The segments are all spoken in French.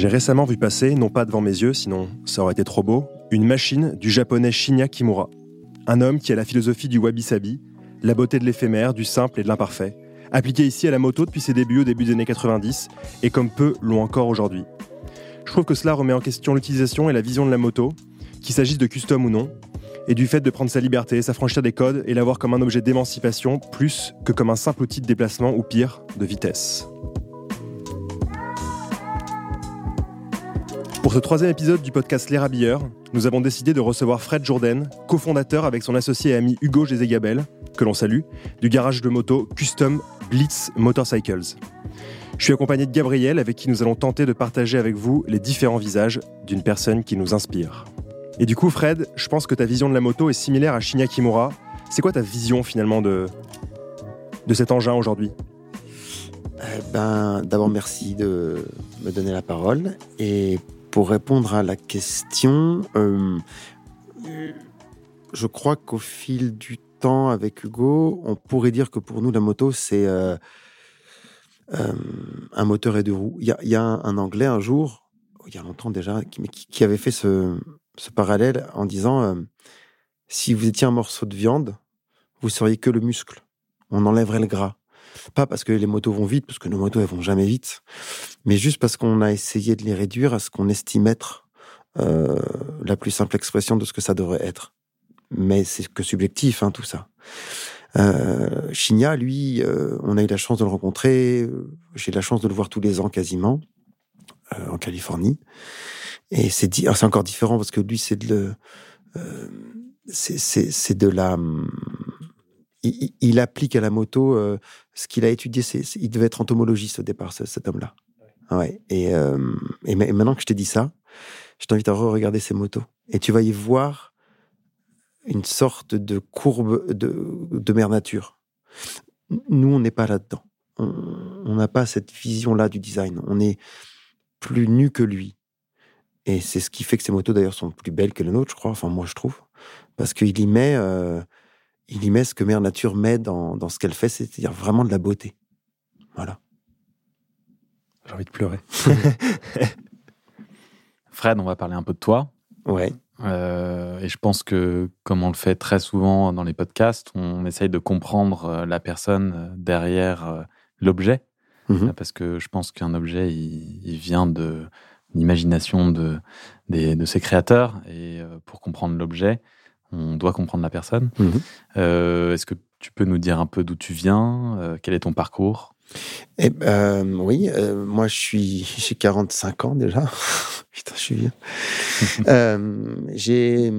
J'ai récemment vu passer, non pas devant mes yeux, sinon ça aurait été trop beau, une machine du japonais Shinya Kimura. Un homme qui a la philosophie du wabi-sabi, la beauté de l'éphémère, du simple et de l'imparfait, appliqué ici à la moto depuis ses débuts au début des années 90, et comme peu l'ont encore aujourd'hui. Je trouve que cela remet en question l'utilisation et la vision de la moto, qu'il s'agisse de custom ou non, et du fait de prendre sa liberté, s'affranchir des codes et l'avoir comme un objet d'émancipation plus que comme un simple outil de déplacement ou pire, de vitesse. Pour ce troisième épisode du podcast Les Rabilleurs, nous avons décidé de recevoir Fred Jourdain, cofondateur avec son associé et ami Hugo Gézégabel, que l'on salue, du garage de moto Custom Blitz Motorcycles. Je suis accompagné de Gabriel avec qui nous allons tenter de partager avec vous les différents visages d'une personne qui nous inspire. Et du coup, Fred, je pense que ta vision de la moto est similaire à Shinya Kimura. C'est quoi ta vision finalement de, de cet engin aujourd'hui? Eh ben, D'abord, merci de me donner la parole. Et pour répondre à la question, euh, je crois qu'au fil du temps avec Hugo, on pourrait dire que pour nous, la moto, c'est euh, euh, un moteur et deux roues. Il y a, un, Anglais un jour, il y a longtemps déjà, qui, qui avait fait ce, parallèle en disant si vous étiez un morceau de viande, vous seriez que le muscle. On enlèverait le gras. Pas parce que les motos vont vite, parce que nos motos elles vont jamais vite, mais juste parce qu'on a essayé de les réduire à ce qu'on estime être euh, la plus simple expression de ce que ça devrait être. Mais c'est que subjectif, hein, tout ça. Euh, lui, euh, on a eu la chance de le rencontrer. J'ai la chance de le voir tous les ans quasiment euh, en Californie. Et c'est c'est encore différent parce que lui, c'est de le, c'est de la il, applique à la moto euh, ce qu'il a étudié. Il devait être entomologiste au départ, cet homme-là. Ouais. Et, euh, et, maintenant que je t'ai dit ça, je t'invite à re-regarder ces motos. Et tu vas y voir une sorte de courbe de, de mère nature. Nous, on n'est pas là-dedans. On n'a pas cette vision-là du design. On est plus nu que lui. Et c'est ce qui fait que ces motos, d'ailleurs, sont plus belles que les nôtres, je crois. Enfin, moi, je trouve. Parce qu'il y met... Euh, il y met ce que Mère Nature met dans, dans ce qu'elle fait, c'est-à-dire vraiment de la beauté. Voilà. J'ai envie de pleurer. Fred, on va parler un peu de toi. Ouais. Euh, et je pense que, comme on le fait très souvent dans les podcasts, on essaye de comprendre euh, la personne euh, derrière l'objet. Mhm. Parce que je pense qu'un objet, il, vient de l'imagination de, de ses créateurs. Et pour comprendre l'objet, on doit comprendre la personne. Mhm. Euh, est-ce que tu peux nous dire un peu d'où tu viens euh, Quel est ton parcours? Eh ben, Oui, euh, moi je suis j'ai 45 ans déjà. Putain, je suis vieux. j'ai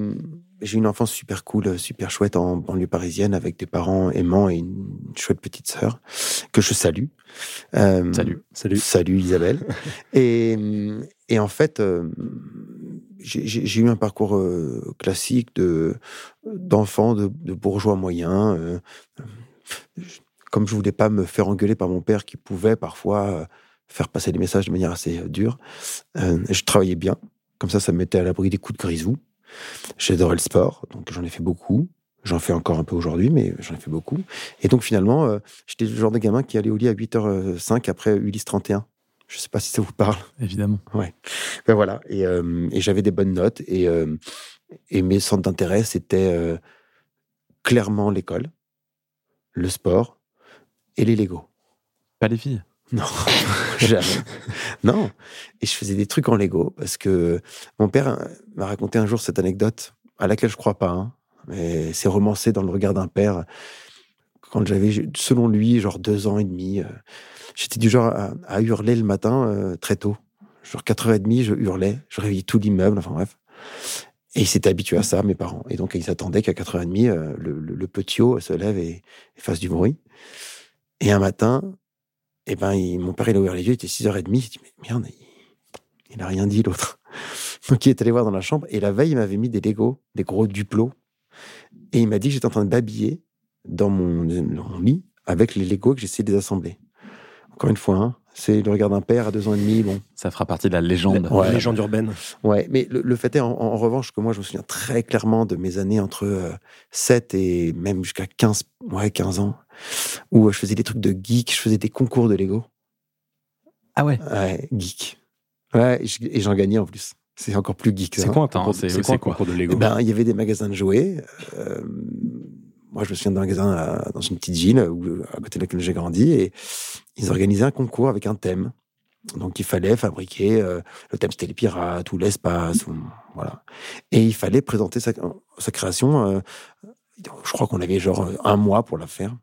j'ai une enfance super cool, super chouette en banlieue parisienne avec des parents aimants et une chouette petite sœur que je salue. salut. Salut. Salut Isabelle. et, et en fait, j'ai eu un parcours euh, classique de d'enfant, de, bourgeois moyen. Euh, comme je voulais pas me faire engueuler par mon père qui pouvait parfois euh, faire passer des messages de manière assez dure, je travaillais bien. Comme ça, ça me mettait à l'abri des coups de grisou. J'adorais le sport, donc j'en ai fait beaucoup. J'en fais encore un peu aujourd'hui, mais j'en ai fait beaucoup. Et donc finalement, j'étais le genre de gamin qui allait au lit à 8h05 après Ulysse 31. Je sais pas si ça vous parle. Évidemment. Ouais. Ben voilà. Et, euh, et j'avais des bonnes notes et, euh, et mes centres d'intérêt c'était euh, clairement l'école, le sport et les Lego. Pas les filles? Non, jamais. non. Et je faisais des trucs en Lego parce que mon père m'a raconté un jour cette anecdote à laquelle je crois pas. Hein, mais c'est romancé dans le regard d'un père. Quand j'avais, selon lui, genre deux ans et demi, J'étais du genre à, hurler le matin euh, très tôt. Genre 4h30, je hurlais, je réveillais tout l'immeuble, enfin bref. Et ils s'étaient habitués à ça, mes parents. Et donc, ils attendaient qu'à 4h30, euh, le, le, petit haut se lève et, fasse du bruit. Et un matin, eh ben, mon père, il a ouvert les yeux, il était 6h30. Il dit, mais merde, il, n'a rien dit, l'autre. Donc, il est allé voir dans la chambre. Et la veille, il m'avait mis des Legos, des gros duplos. Et il m'a dit que j'étais en train de babiller dans mon, lit avec les Legos que j'essayais de désassembler. Encore une fois, hein, c'est le regard d'un père à deux ans et demi. Bon. Ça fera partie de la légende. La légende urbaine. Ouais, mais le, fait est, en, revanche, que moi, je me souviens très clairement de mes années entre 7 euh, et même jusqu'à 15, ouais, 15 ans, où je faisais des trucs de geek, je faisais des concours de Lego. Ah ouais Ouais, geek. Ouais, et j'en gagnais en plus. C'est encore plus geek. C'est quoi un concours, c'est quoi un concours de Lego? Ben, Il y avait des magasins de jouets. Euh, moi, je me souviens d'un magasin dans une petite ville à côté de laquelle j'ai grandi et ils organisaient un concours avec un thème. Donc, il fallait fabriquer. Euh, le thème, c'était les pirates ou l'espace. Voilà. Et il fallait présenter sa, sa création. Euh, je crois qu'on avait genre un mois pour la faire.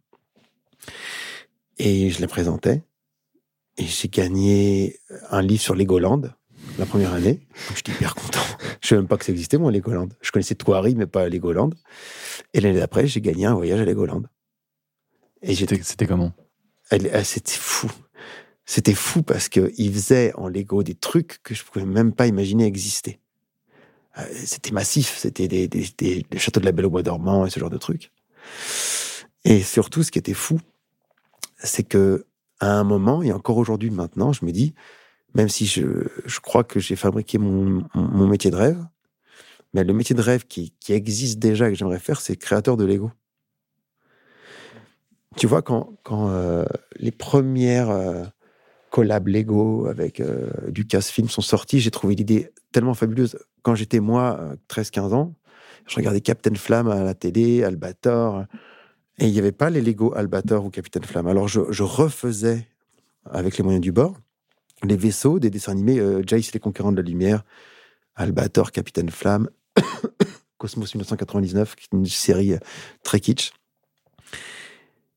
Et je la présentais. Et j'ai gagné un livre sur Legoland la première année. Donc j'étais hyper content. Je ne savais même pas que ça existait, moi, Legoland. Je connaissais Thoiry, mais pas Legoland. Et l'année d'après, j'ai gagné un voyage à Legoland. Et c'était comment? Ah, C'était fou. C'était fou parce qu'ils faisaient en Lego des trucs que je ne pouvais même pas imaginer exister. Euh, c'était massif, c'était des, des, châteaux de la Belle au Bois dormant et ce genre de trucs. Et surtout, ce qui était fou, c'est que à un moment, et encore aujourd'hui maintenant, je me dis, même si je, je crois que j'ai fabriqué mon, mon, métier de rêve, mais le métier de rêve qui, qui existe déjà que j'aimerais faire, c'est créateur de Lego. Tu vois, quand, quand euh, les premières euh, collabs Lego avec euh, Lucasfilm sont sorties, j'ai trouvé l'idée tellement fabuleuse. Quand j'étais moi, 13-15 ans, je regardais Captain Flamme à la télé, Albator, et il n'y avait pas les Lego Albator ou Captain Flamme. Alors je, je refaisais avec les moyens du bord les vaisseaux des dessins animés euh, Jace les conquérants de la lumière, Albator, Capitaine Flamme, Cosmos 1999, qui est une série euh, très kitsch.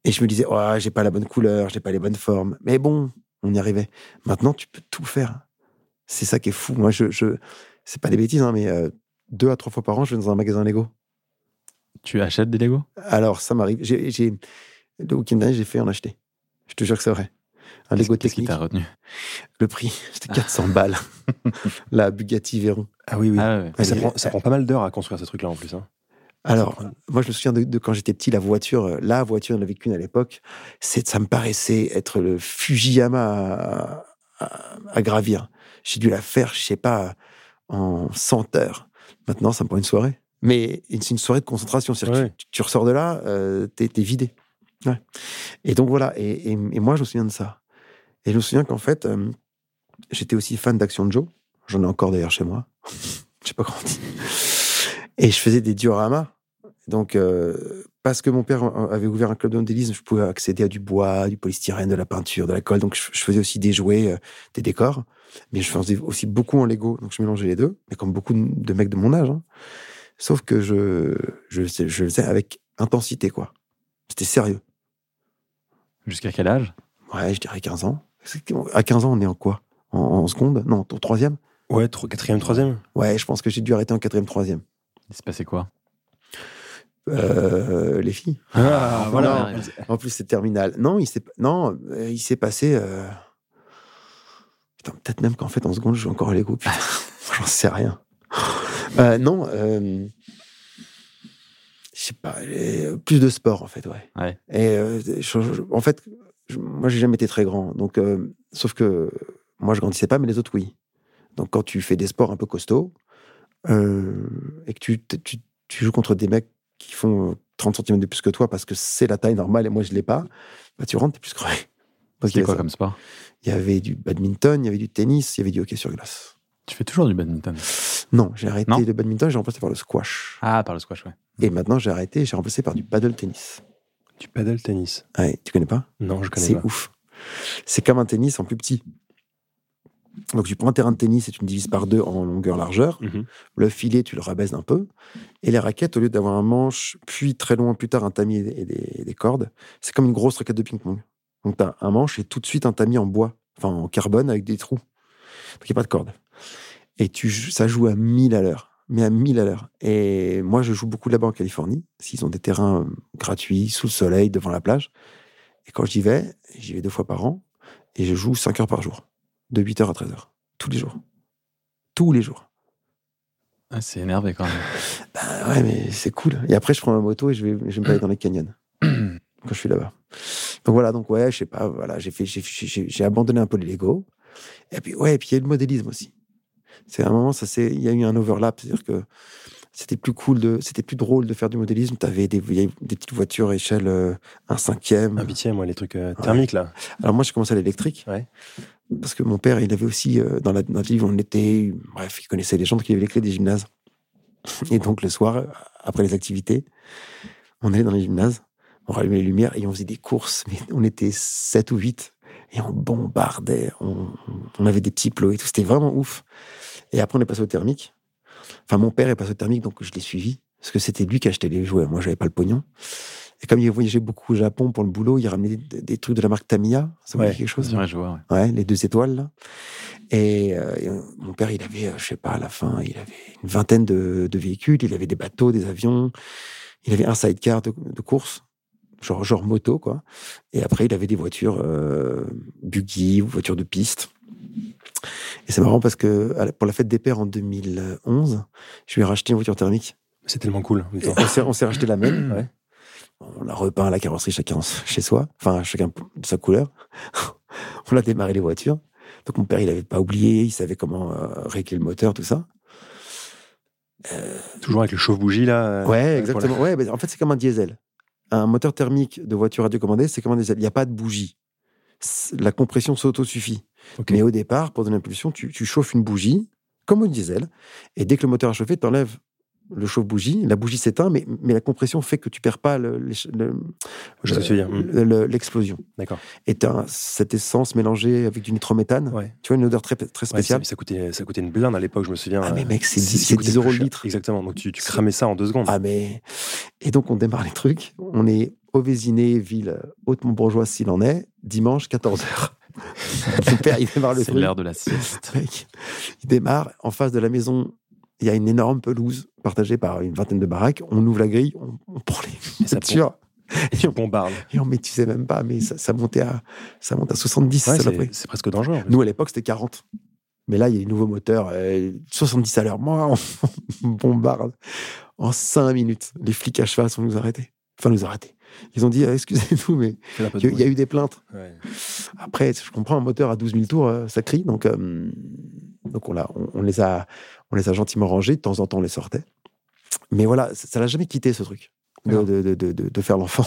Et je me disais, oh, j'ai pas la bonne couleur, j'ai pas les bonnes formes. Mais bon, on y arrivait. Maintenant, tu peux tout faire. C'est ça qui est fou. Moi, je, je c'est pas des bêtises, hein, mais euh, deux à trois fois par an, je vais dans un magasin Lego. Tu achètes des Lego? Alors, ça m'arrive. J'ai, le week-end dernier, j'ai fait en acheter. Je te jure que c'est vrai. Un Lego Qu'est-ce qui t'a retenu? Le prix, c'était 400 balles. La Bugatti Veyron. Ah oui, oui. Ah ça, prend, ça, prend, pas mal d'heures à construire ce truc-là en plus. Hein. Alors, moi, je me souviens de, quand j'étais petit, la voiture, euh, la voiture, n'avait qu'une à l'époque, ça me paraissait être le Fujiyama à, gravir. J'ai dû la faire, je sais pas, en 100 heures. Maintenant, ça me prend une soirée. Mais c'est une soirée de concentration. cest tu, ressors de là, euh, t'es es vidé. Et donc voilà. et, moi, je me souviens de ça. Et je me souviens qu'en fait, euh, j'étais aussi fan d'Action Joe. J'en ai encore d'ailleurs chez moi. Je sais pas dire. Et je faisais des dioramas. Donc, euh, parce que mon père avait ouvert un club de modélisme, je pouvais accéder à du bois, du polystyrène, de la peinture, de la colle. Donc, je, faisais aussi des jouets, euh, des décors. Mais je faisais aussi beaucoup en Lego. Donc, je mélangeais les deux. Mais comme beaucoup de mecs de mon âge. Hein. Sauf que je, je, je le faisais avec intensité, quoi. C'était sérieux. Jusqu'à quel âge? Ouais, je dirais 15 ans. À 15 ans, on est en quoi? En, seconde? Non, au troisième? Ouais, quatrième, troisième Ouais, je pense que j'ai dû arrêter en quatrième, troisième. Il s'est passé quoi? Euh, Les filles. Ah, voilà. en plus, c'est terminal. Non, il s'est, non, euh, il s'est passé. Euh... Putain, peut-être même qu'en fait, en seconde, je joue encore à Lego. J'en sais rien. Euh, non, euh, je sais pas, plus de sport en fait, ouais. ouais. Et en fait, moi, j'ai jamais été très grand. Donc, euh, sauf que moi, je grandissais pas, mais les autres, oui. Donc, quand tu fais des sports un peu costauds euh, et que tu, tu, tu, joues contre des mecs qui font 30 cm de plus que toi parce que c'est la taille normale et moi, je l'ai pas, bah, tu rentres, t'es plus crevé. C'était quoi comme sport? Il y avait du badminton, il y avait du tennis, il y avait du hockey sur glace. Tu fais toujours du badminton? Non, j'ai arrêté le badminton, j'ai remplacé par le squash. Ah, par le squash, ouais. Et maintenant, j'ai arrêté, j'ai remplacé par du paddle tennis. Du paddle tennis. Ouais, tu connais pas? Non, je connais pas. C'est ouf. C'est comme un tennis en plus petit. Donc tu prends un terrain de tennis et tu le divises par deux en longueur-largeur. Mhm. Le filet, tu le rabaisses un peu. Et les raquettes, au lieu d'avoir un manche, puis très loin plus tard un tamis et des, cordes, c'est comme une grosse raquette de ping-pong. Donc tu as un manche et tout de suite un tamis en bois, enfin en carbone avec des trous. Donc il n'y a pas de corde. Et tu, ça joue à 1000 à l'heure mais à 1000 à l'heure. Et moi, je joue beaucoup là-bas en Californie, s'ils ont des terrains euh, gratuits, sous le soleil, devant la plage. Et quand j'y vais, j'y vais deux fois par an, et je joue 5 heures par jour, de 8 heures à 13 heures, tous les jours. Tous les jours. Ah, c'est énervé quand même. bah ouais, mais c'est cool. Et après, je prends ma moto et je vais, je vais me balader dans les canyons quand je suis là-bas. Donc voilà, donc ouais, je sais pas, voilà, j'ai fait, j'ai abandonné un peu les Lego. Et puis ouais, et puis il y a le modélisme aussi. C'est à un moment, ça c'est, il y a eu un overlap, c'est-à-dire que c'était plus cool de, c'était plus drôle de faire du modélisme. Tu avais des, des petites voitures à échelle euh, un cinquième, un huitième, ouais, les trucs euh, thermiques là. Alors moi, j'ai commencé à l'électrique. Ouais. parce que mon père, il avait aussi, euh, dans la, dans ville où on était, bref, il connaissait les gens, donc il avait les clés des gymnases. Et donc le soir, après les activités, on allait dans les gymnases, on rallumait les lumières et on faisait des courses, mais on était 7 ou 8 et on bombardait, on, on avait des petits plots et tout, c'était vraiment ouf. Et après, on est passé au thermique. Enfin, mon père est passé au thermique, donc je l'ai suivi, parce que c'était lui qui achetait les jouets, moi, j'avais pas le pognon. Et comme il voyageait beaucoup au Japon pour le boulot, il ramenait des, des trucs de la marque Tamiya. Ça vous Ouais, dit quelque chose? ouais. Ouais, les deux étoiles, là. Et, euh, et, mon père, il avait, euh, je sais pas, à la fin, il avait une vingtaine de, de véhicules. Il avait des bateaux, des avions. Il avait un sidecar de, de course, genre, genre moto, quoi. Et après, il avait des voitures euh, buggy ou voitures de piste. Et c'est marrant parce que pour la fête des pères en 2011, je lui ai racheté une voiture thermique. C'est tellement cool. on s'est- racheté la même. Ouais. On a repeint la carrosserie chacun chez soi, enfin chacun de sa couleur. on a démarré les voitures. Donc mon père, il avait pas oublié, il savait comment euh, régler le moteur, tout ça. Toujours avec le chauffe-bougie, là. euh, Ouais, exactement. Ouais, mais en fait, c'est comme un diesel. Un moteur thermique de voiture radiocommandée, c'est comme un diesel. Il n'y a pas de bougie. La compression s'auto-suffit. Mais au départ, pour donner l'impulsion, tu, tu chauffes une bougie, comme au diesel, et dès que le moteur a chauffé, tu enlèves le chauffe-bougie, la bougie s'éteint, mais, mais la compression fait que tu perds pas le- le-. Mm. le- le- l'explosion. D'accord. Et tu as cette essence mélangée avec du nitrométhane. Ouais. Tu vois, une odeur très, très Ouais, spéciale. ça, ça coûtait, ça coûtait une blinde à l'époque, je me souviens. ah, mais mec, c'est c'est- 10, ça c'est coûtait 10 euros le litre. Exactement. Donc tu, tu cramais ça en deux secondes. Ah, mais. Et donc, on démarre les trucs. On est au Vésiné, ville hautement bourgeoise s'il en est, dimanche, 14h. Mon père, il démarre le C'est truc. l'heure de la sieste. Mec, il démarre. En face de la maison, il y a une énorme pelouse partagée par une vingtaine de baraques. On ouvre la grille, on, on prend les voitures. Et on, bombarde. et on métissait même pas, mais ça, ça montait à, ça monte à 70. Ouais, ça l'a c'est presque dangereux. Nous, à l'époque, c'était 40. Mais là, il y a les nouveaux moteurs, euh, 70 à l'heure. Moi, on bombarde. En 5 minutes, les flics à cheval sont nous arrêtés. Enfin, nous arrêtés. Ils ont dit, euh, excusez-nous, mais il y, a- il y a eu des plaintes. Ouais. Après, je comprends, un moteur à 12 000 tours, euh, ça crie. Donc, euh, donc on, l'a- on, on les a, on les a gentiment rangés. De temps en temps, on les sortait. Mais voilà, ça, l'a jamais quitté, ce truc, de, de, de, faire l'enfant.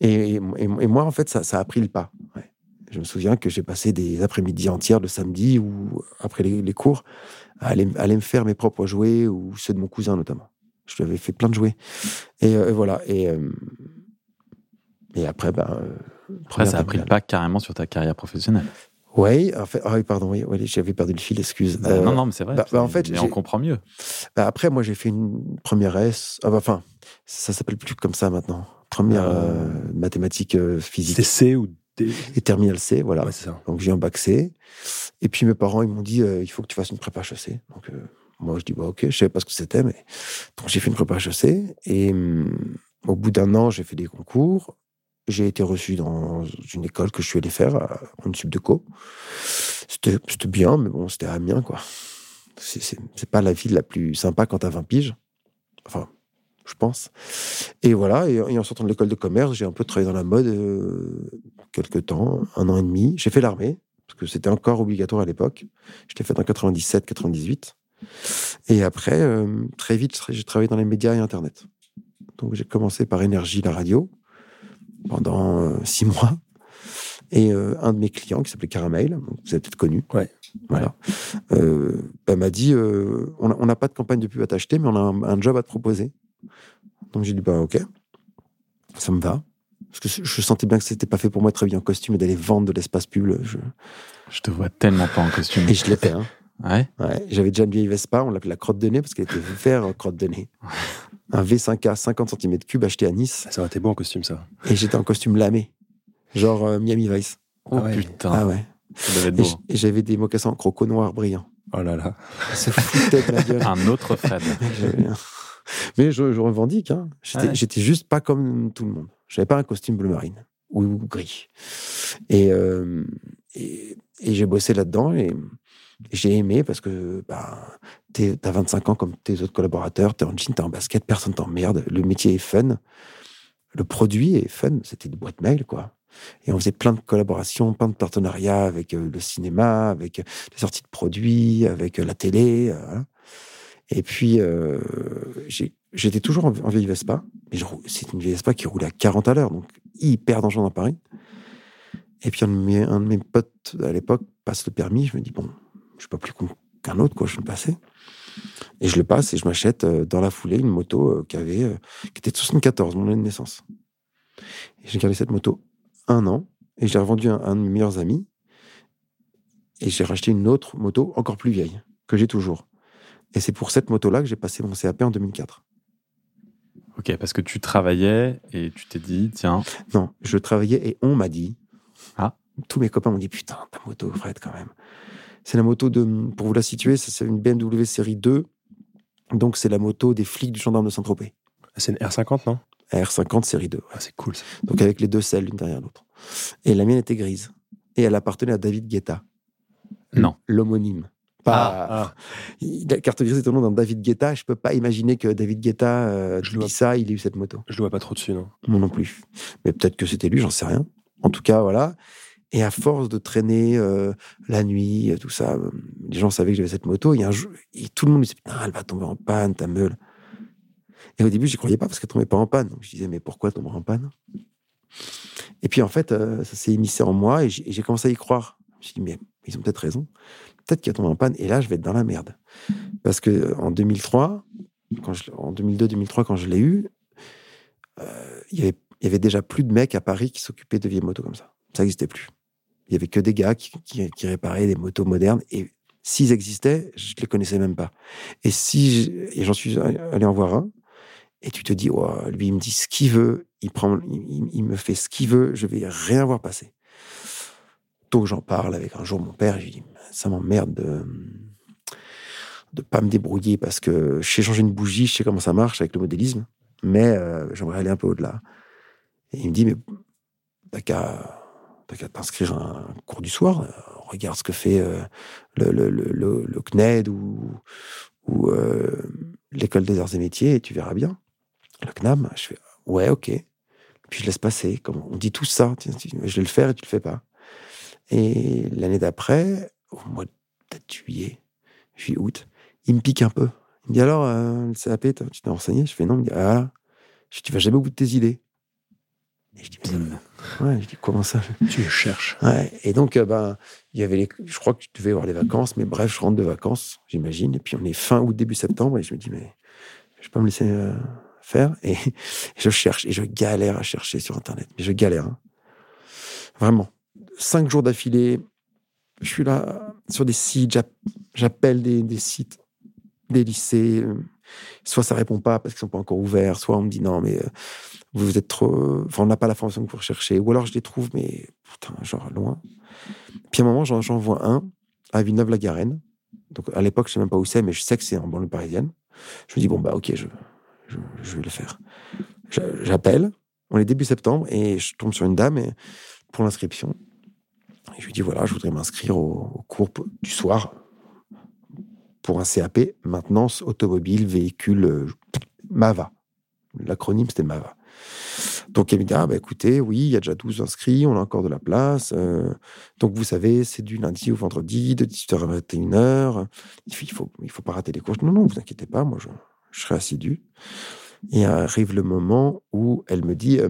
Et, et- et moi, en fait, ça, ça a pris le pas. Ouais. Je me souviens que j'ai passé des après-midi entières le samedi ou après les, les cours à aller, à aller me faire mes propres jouets ou ceux de mon cousin notamment. Je lui avais fait plein de jouets. Et, euh, voilà. Et, euh, et après, ben. euh, ça a pris le pas carrément sur ta carrière professionnelle. Oui, en fait, ah oui, pardon, oui, oui, j'avais perdu le fil, excuse. Bah, Euh, non, non, mais c'est vrai. bah, bah, en fait, mais on comprend mieux. bah, après, moi, j'ai fait une première S. ah, bah, Enfin, ça s'appelle plus comme ça maintenant. Première Euh, euh, mathématiques euh, physique C ou D? Et terminale C, voilà. Ouais, c'est ça. Donc j'ai un bac C. Et puis mes parents, ils m'ont dit, euh, il faut que tu fasses une prépa HEC. Donc euh, moi, je dis, bah, ok, je savais pas ce que c'était, mais donc j'ai fait une prépa HEC. Et hum, au bout d'un an, j'ai fait des concours. J'ai été reçu dans une école que je suis allé faire, à- en sub de co. C'était bien, mais bon, c'était à Amiens, quoi. C'est- pas la ville la plus sympa quand t'as 20 piges. Enfin, je pense. Et voilà, et, et en sortant de l'école de commerce, j'ai un peu travaillé dans la mode euh, quelques temps, un an et demi. J'ai fait l'armée, parce que c'était encore obligatoire à l'époque. Je l'ai fait en 97-98. Et après, euh, très vite, j'ai travaillé dans les médias et Internet. Donc j'ai commencé par Énergie, la radio, pendant euh, six mois. Et euh, un de mes clients, qui s'appelait Caramel, vous avez peut-être connu, Ouais. voilà, euh, bah, m'a dit euh, on n'a pas de campagne de pub à t'acheter, mais on a un, un job à te proposer. Donc j'ai dit bah ok, ça me va. Parce que je sentais bien que c'était pas fait pour moi de travailler en costume et d'aller vendre de l'espace pub. Je... Je te vois tellement pas en costume. Et je fait. Hein. Ouais. Ouais, J'avais déjà une vieille Vespa, on l'appelait la crotte de nez parce qu'elle était vert crotte de nez. Un V5A 50 cm3 acheté à Nice. Ça aurait été beau en costume, ça. Et j'étais en costume lamé. Genre euh, Miami Vice. Oh Ah ouais. putain, Ah ouais. ça devait être Et beau. j- Et j'avais des mocassins en croco noir brillant. Oh là là. Ça foutait de ma gueule. Un autre Fred. Mais je, je revendique. Hein. J'étais, Ouais. juste pas comme tout le monde. J'avais pas un costume bleu marine ou gris. Et, euh, et, et j'ai bossé là-dedans et j'ai aimé parce que bah, t'as 25 ans comme tes autres collaborateurs, t'es en jean, t'es en basket, personne t'emmerde. Le métier est fun. Le produit est fun. C'était des boîtes mail, quoi. Et on faisait plein de collaborations, plein de partenariats avec euh, le cinéma, avec euh, les sorties de produits, avec euh, la télé. euh. Et puis, euh, j'étais toujours en, en vieille Vespa, mais c'est une vieille Vespa qui roulait à 40 à l'heure, donc hyper dangereux dans Paris. Et puis, un de mes potes à l'époque passe le permis, je me dis, bon, je suis pas plus con qu'un autre, quoi, je le passer. Et je le passe et je m'achète euh, dans la foulée une moto euh, qui, avait, euh, qui était de 74, mon année de naissance. Et j'ai gardé cette moto un an et j'ai revendu un, un de mes meilleurs amis. Et j'ai racheté une autre moto encore plus vieille, que j'ai toujours. Et c'est pour cette moto-là que j'ai passé mon CAP en 2004. Ok, parce que tu travaillais et tu t'es dit, tiens. Non, je travaillais et on m'a dit. Ah. Tous mes copains m'ont dit, putain, ta moto, Fred, quand même. C'est la moto de, pour vous la situer, c'est une BMW série 2. Donc, c'est la moto des flics du gendarme de Saint-Tropez. C'est une R50, non? R50 série 2. Ah, c'est cool. Ça. Donc, avec les deux selles l'une derrière l'autre. Et la mienne était grise. Et elle appartenait à David Guetta. Non. L'homonyme. Pas. Ah, La carte grise est au nom d'un David Guetta. Je peux pas imaginer que David Guetta, euh, Je vois. ça, il ait eu cette moto. je le vois pas trop dessus, non Moi non plus. Mais peut-être que c'était lui, j'en sais rien. En tout cas, voilà. Et à force de traîner euh, la nuit, euh, tout ça, euh, les gens savaient que j'avais cette moto. Et, un jour, tout le monde me disait Putain, elle va tomber en panne, ta meule. Et au début, j'y croyais pas parce qu'elle tombait pas en panne. Donc je disais Mais pourquoi elle tomber en panne? Et puis en fait, euh, ça s'est émissé en moi et j'ai commencé à y croire. Je me suis dit Mais ils ont peut-être raison. Peut-être qu'elle tombe en panne. Et là, je vais être dans la merde. Parce que euh, en 2003, quand je, en 2002-2003, quand je l'ai eu, euh, il avait il y avait déjà plus de mecs à Paris qui s'occupaient de vieilles motos comme ça. Ça n'existait plus. Il y avait que des gars qui, réparaient des motos modernes. Et s'ils existaient, je ne les connaissais même pas. Et si j'en suis allé en voir un, et tu te dis, Ouah, lui, il me dit ce qu'il veut, il, prend, il, me fait ce qu'il veut, je vais rien voir passer. Donc j'en parle avec un jour mon père, et je lui dis, ça m'emmerde de de pas me débrouiller parce que je sais changer une bougie, je sais comment ça marche avec le modélisme, mais euh, j'aimerais aller un peu au-delà. Et il me dit, mais t'as qu'à t'inscrire à un cours du soir, euh, regarde ce que fait euh, le, CNED ou, euh, l'école des arts et métiers et tu verras bien. Le CNAM, je fais, ouais, ok. Puis je laisse passer. Comme on dit tout ça, je vais le faire et tu le fais pas. Et l'année d'après, au mois de juillet, juillet, août, il me pique un peu. Il me dit alors, euh, le CAP, tu t'es renseigné? Je fais non. Il me dit, ah, je tu vas jamais au bout de tes idées. Et je dis, Bim. Ouais, je dis, comment ça? Tu le cherches. Ouais. Et donc, euh, ben, il y avait les, je crois que tu devais avoir les vacances, mais bref, je rentre de vacances, j'imagine. Et puis, on est fin août, début septembre, et je me dis, mais je vais pas me laisser euh, faire. Et, je cherche, et je galère à chercher sur Internet. Mais je galère. hein. Vraiment. Cinq jours d'affilée, je suis là sur des sites, j'app- j'appelle des, des sites, des lycées. euh, Soit ça répond pas parce qu'ils sont pas encore ouverts, soit on me dit non, mais euh, vous êtes trop. Enfin, on n'a pas la formation que vous recherchez. Ou alors je les trouve, mais putain, genre loin. Puis à un moment, j'en vois un à Villeneuve-la-Garenne. Donc à l'époque, je sais même pas où c'est, mais je sais que c'est en banlieue parisienne. Je me dis, bon, bah ok, je, je, vais le faire. J'appelle, on est début septembre, et je tombe sur une dame pour l'inscription. Et je lui dis, voilà, je voudrais m'inscrire au, au cours du soir pour un CAP, maintenance automobile, véhicule, euh, MAVA. L'acronyme, c'était MAVA. Donc, elle me dit, ah, bah, écoutez, oui, il y a déjà 12 inscrits, on a encore de la place. euh, donc, vous savez, c'est du lundi au vendredi, de 18h à 21h. Il il faut, il faut pas rater les cours. Non, non, vous inquiétez pas, moi, je, serai assidu. Et arrive le moment où elle me dit,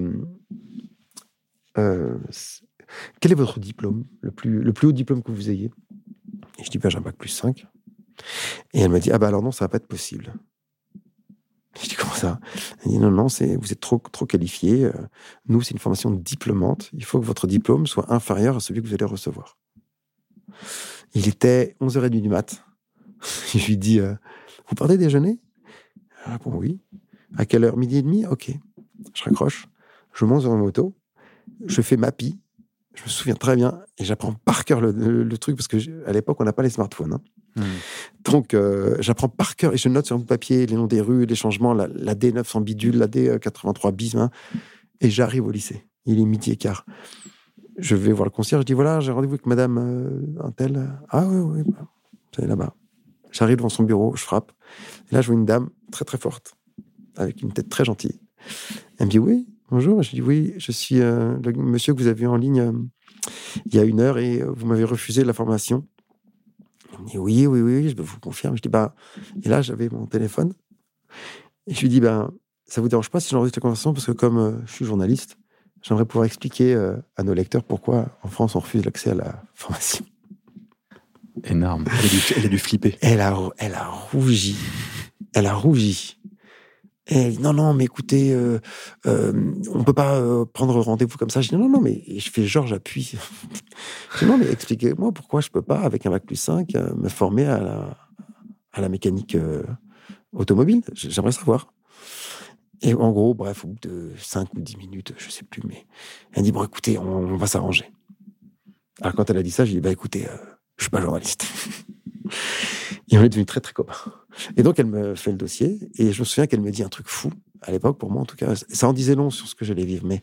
euh, quel est votre diplôme, le plus, le plus haut diplôme que vous ayez? Et je dis, bah, j'ai un bac plus 5. Et elle me dit, ah bah alors non, ça va pas être possible. Je dis, comment ça? Elle dit, non, non, c'est, vous êtes trop, trop qualifié. euh, Nous, c'est une formation diplômante. Il faut que votre diplôme soit inférieur à celui que vous allez recevoir. Il était 11h30 du mat. Je lui dis, euh, vous partez déjeuner? Elle répond, oui. À quelle heure? Midi et demi? Ok. Je raccroche. Je monte sur ma moto. Je fais ma pie. Je me souviens très bien. Et j'apprends par cœur le, le- le truc parce que à l'époque, on n'a pas les smartphones. hein. Hmm. Donc, euh, j'apprends par cœur et je note sur mon papier les noms des rues, les changements, la, la D900 bidule, la D83 bis. hein. et j'arrive au lycée. Il est midi et quart. Je vais voir le concierge. Je dis voilà, j'ai rendez-vous avec madame euh, un tel. Ah oui, oui, bah, c'est là-bas. J'arrive devant son bureau, je frappe. Et là, je vois une dame très, très forte, avec une tête très gentille. Elle me dit oui, bonjour. Je dis oui, je suis euh, le monsieur que vous avez vu en ligne euh, il y a une heure et vous m'avez refusé la formation. Elle me dit oui, oui, oui, je vous confirme. Je dis bah, et là, j'avais mon téléphone. Et je lui dis ben, ça vous dérange pas si j'enregistre la conversation parce que comme euh, je suis journaliste, j'aimerais pouvoir expliquer à nos lecteurs pourquoi en France on refuse l'accès à la formation. Énorme. Elle a dû, flipper. Elle a, elle a rougi. Elle a rougi. Elle dit, non, non, mais écoutez, euh, euh, on peut pas euh, prendre rendez-vous comme ça. Je dis, non, non, mais je fais genre, j'appuie. je dis, non, mais expliquez-moi pourquoi je peux pas, avec un bac plus 5, euh, me former à la, mécanique automobile. J'aimerais savoir. Et en gros, bref, au bout de 5 ou 10 minutes, je sais plus, mais elle dit, bon, écoutez, on, va s'arranger. Alors quand elle a dit ça, j'ai dit, bah écoutez, je suis pas journaliste. et on est devenus très, très copains. Et donc, elle me fait le dossier. Et je me souviens qu'elle me dit un truc fou, à l'époque, pour moi en tout cas. Ça en disait long sur ce que j'allais vivre. Mais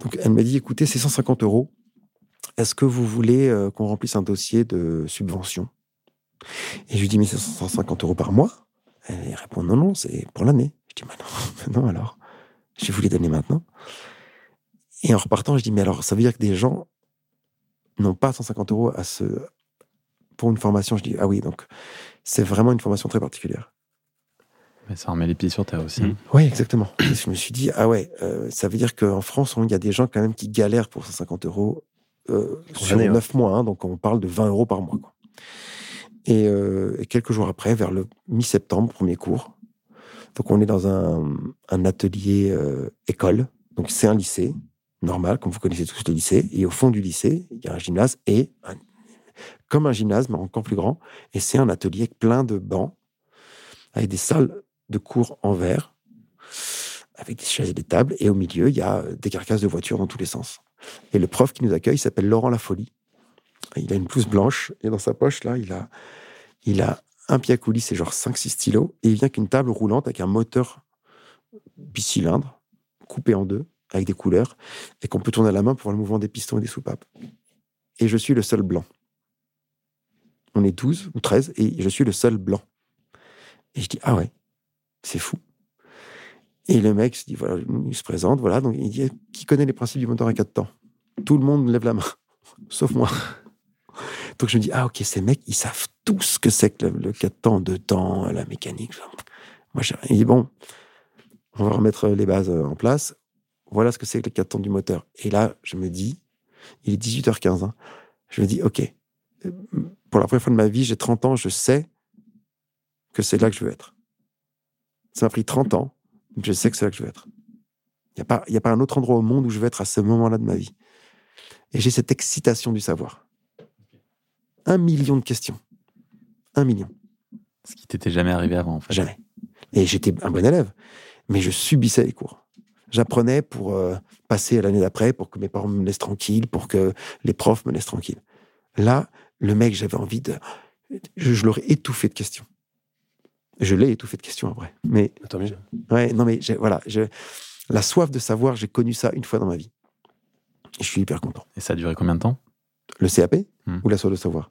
donc, elle me dit écoutez, c'est 150 euros. Est-ce que vous voulez euh, qu'on remplisse un dossier de subvention? Et je lui dis mais c'est 150 euros par mois? Elle répond non, non, c'est pour l'année. Je dis mais non, non alors? Je vous les donner maintenant. Et en repartant, je dis mais alors, ça veut dire que des gens n'ont pas 150 euros à se pour une formation? Je dis ah oui, donc c'est vraiment une formation très particulière. Mais ça remet les pieds sur terre aussi. Mmh. Oui, exactement. je me suis dit, ah ouais, euh, ça veut dire qu'en France, il y a des gens quand même qui galèrent pour 150 euros euh, sur 9 mois. Hein, donc on parle de 20 euros par mois. Quoi. Euh, et, quelques jours après, vers le mi-septembre, premier cours. Donc on est dans un, un atelier école. Donc c'est un lycée normal, comme vous connaissez tous les lycées. Et au fond du lycée, il y a un gymnase et un comme un gymnase, mais encore plus grand. Et c'est un atelier plein de bancs, avec des salles de cours en verre, avec des chaises et des tables. Et au milieu, il y a des carcasses de voitures dans tous les sens. Et le prof qui nous accueille s'appelle Laurent Lafolie. Il a une blouse blanche et dans sa poche, là, il a, il a un pied à et genre 5-6 stylos. Et il vient qu'une table roulante avec un moteur bicylindre, coupé en deux, avec des couleurs, et qu'on peut tourner à la main pour voir le mouvement des pistons et des soupapes. Et je suis le seul blanc. On est 12 ou 13 et je suis le seul blanc. Et je dis, ah ouais, c'est fou. Et le mec se dit, voilà, il se présente, voilà, donc il dit, qui connaît les principes du moteur à quatre temps? Tout le monde lève la main, sauf moi. Donc je me dis, ah ok, ces mecs, ils savent tout ce que c'est que le, 4 temps, 2 temps, la mécanique. Moi, il dit, bon, on va remettre les bases en place. Voilà ce que c'est que le 4 temps du moteur. Et là, je me dis, il est 18h15. Hein. je me dis, ok, pour la première fois de ma vie, j'ai 30 ans, je sais que c'est là que je veux être. Ça m'a pris 30 ans, mais je sais que c'est là que je veux être. Il n'y a, pas, a pas un autre endroit au monde où je veux être à ce moment-là de ma vie. Et j'ai cette excitation du savoir. Un million de questions. Un million. Ce qui t'était jamais arrivé avant, en fait. Jamais. Et j'étais un bon élève, mais je subissais les cours. J'apprenais pour euh, passer à l'année d'après, pour que mes parents me laissent tranquille, pour que les profs me laissent tranquille. Là, le mec, j'avais envie de. Je, l'aurais étouffé de questions. Je l'ai étouffé de questions après. Mais. Attends, mais... Ouais, non, mais voilà. Je, la soif de savoir, j'ai connu ça une fois dans ma vie. je suis hyper content. Et ça a duré combien de temps? Le CAP hmm. ou la soif de savoir?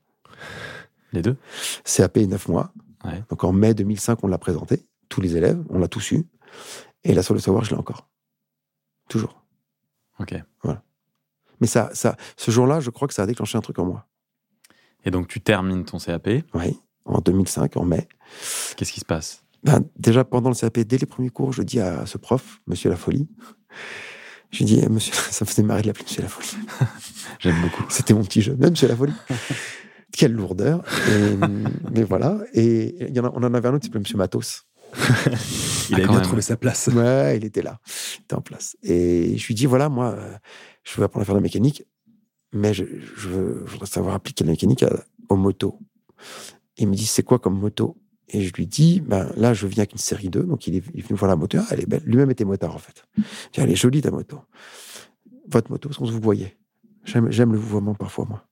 Les deux? CAP, 9 mois. Donc en mai 2005, on l'a présenté. Tous les élèves, on l'a tous eu. Et la soif de savoir, je l'ai encore. Toujours. Ok. Voilà. Mais ça, ça, ce jour-là, je crois que ça a déclenché un truc en moi. Et donc, tu termines ton CAP Oui, en 2005, en mai. Qu'est-ce qui se passe? Ben, Déjà, pendant le CAP, dès les premiers cours, je dis à ce prof, Monsieur La Folie, je dis, monsieur, ça me faisait marrer de l'appeler Monsieur La Folie. J'aime beaucoup. C'était mon petit jeu, même Monsieur La Folie. Quelle lourdeur. mais voilà. Et y en a, on en avait un autre qui s'appelait Monsieur Matos. il avait bien trouvé sa place. Ouais, il était là. Il était en place. Et je lui dis, voilà, moi, je veux apprendre à faire de la mécanique mais je, voudrais savoir appliquer la mécanique aux motos. Il me dit, c'est quoi comme moto? Et je lui dis, ben là, je viens avec une série 2, donc il est, venu voir la moto. Elle est belle. Lui-même était motard, en fait. Je elle est jolie, ta moto. Votre moto, sans vous voyez. J'aime le vouvoiement parfois, moi.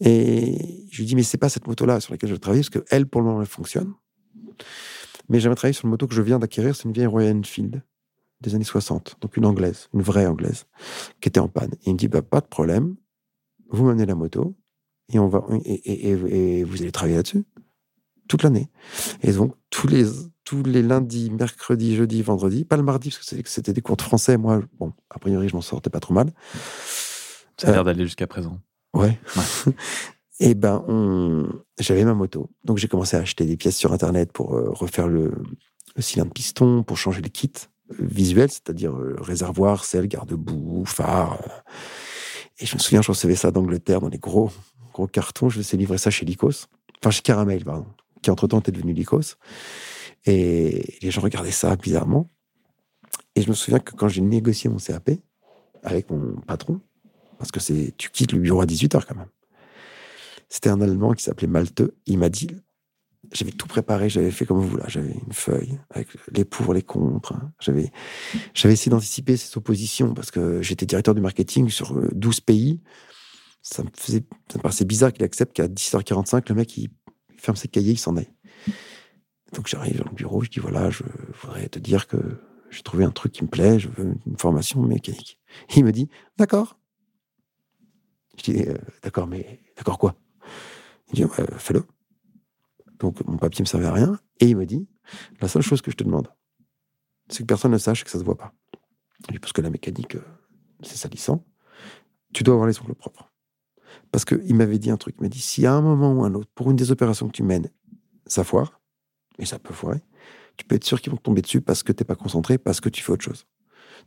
Et je lui dis, mais c'est pas cette moto-là sur laquelle je travaille, parce qu'elle, pour le moment, elle fonctionne. Mais j'aimerais travailler sur une moto que je viens d'acquérir, c'est une vieille Royal Enfield des années 60, donc une anglaise, une vraie anglaise, qui était en panne. Il me dit, bah, pas de problème, vous menez la moto et, on va, et, vous allez travailler là-dessus toute l'année. Et donc, tous les, tous les lundis, mercredis, jeudi, vendredi, pas le mardi, parce que c'était des cours de français, moi, bon, a priori, je m'en sortais pas trop mal. Ça a l'air euh, d'aller jusqu'à présent. Ouais. et ben, on... j'avais ma moto. Donc, j'ai commencé à acheter des pièces sur Internet pour euh, refaire le, cylindre piston, pour changer le kit euh, visuel, c'est-à-dire réservoir, selle, garde-boue, phare. Et je me souviens, je recevais ça d'Angleterre dans les gros, gros carton, je vais livrer ça chez Lycos. Enfin, chez Caramel, pardon, qui entre-temps était devenu Lycos. Et les gens regardaient ça bizarrement. Et je me souviens que quand j'ai négocié mon CAP avec mon patron, parce que c'est tu quittes le bureau à 18h quand même, c'était un Allemand qui s'appelait Malte. Il m'a dit j'avais tout préparé, j'avais fait comme vous là, j'avais une feuille avec les pour, les contre. Hein. J'avais, j'avais essayé d'anticiper ces oppositions parce que j'étais directeur du marketing sur 12 euh, pays. Ça me faisait, ça paraissait bizarre qu'il accepte qu'à 10h45, le mec, il ferme ses cahiers, il s'en aille. Donc j'arrive dans le bureau, je dis voilà, je voudrais te dire que j'ai trouvé un truc qui me plaît, je veux une formation mécanique. il me dit d'accord. Je dis euh, d'accord, mais d'accord quoi? Il dit fais-le. Donc mon papier me servait à rien. Et il me dit la seule chose que je te demande, c'est que personne ne sache que ça se voit pas. Parce que la mécanique, euh, c'est salissant. Tu dois avoir les ongles propres. Parce qu'il m'avait dit un truc. Il m'a dit si à un moment ou un autre, pour une des opérations que tu mènes, ça foire, et ça peut foirer, tu peux être sûr qu'ils vont tomber dessus parce que tu n'es pas concentré, parce que tu fais autre chose.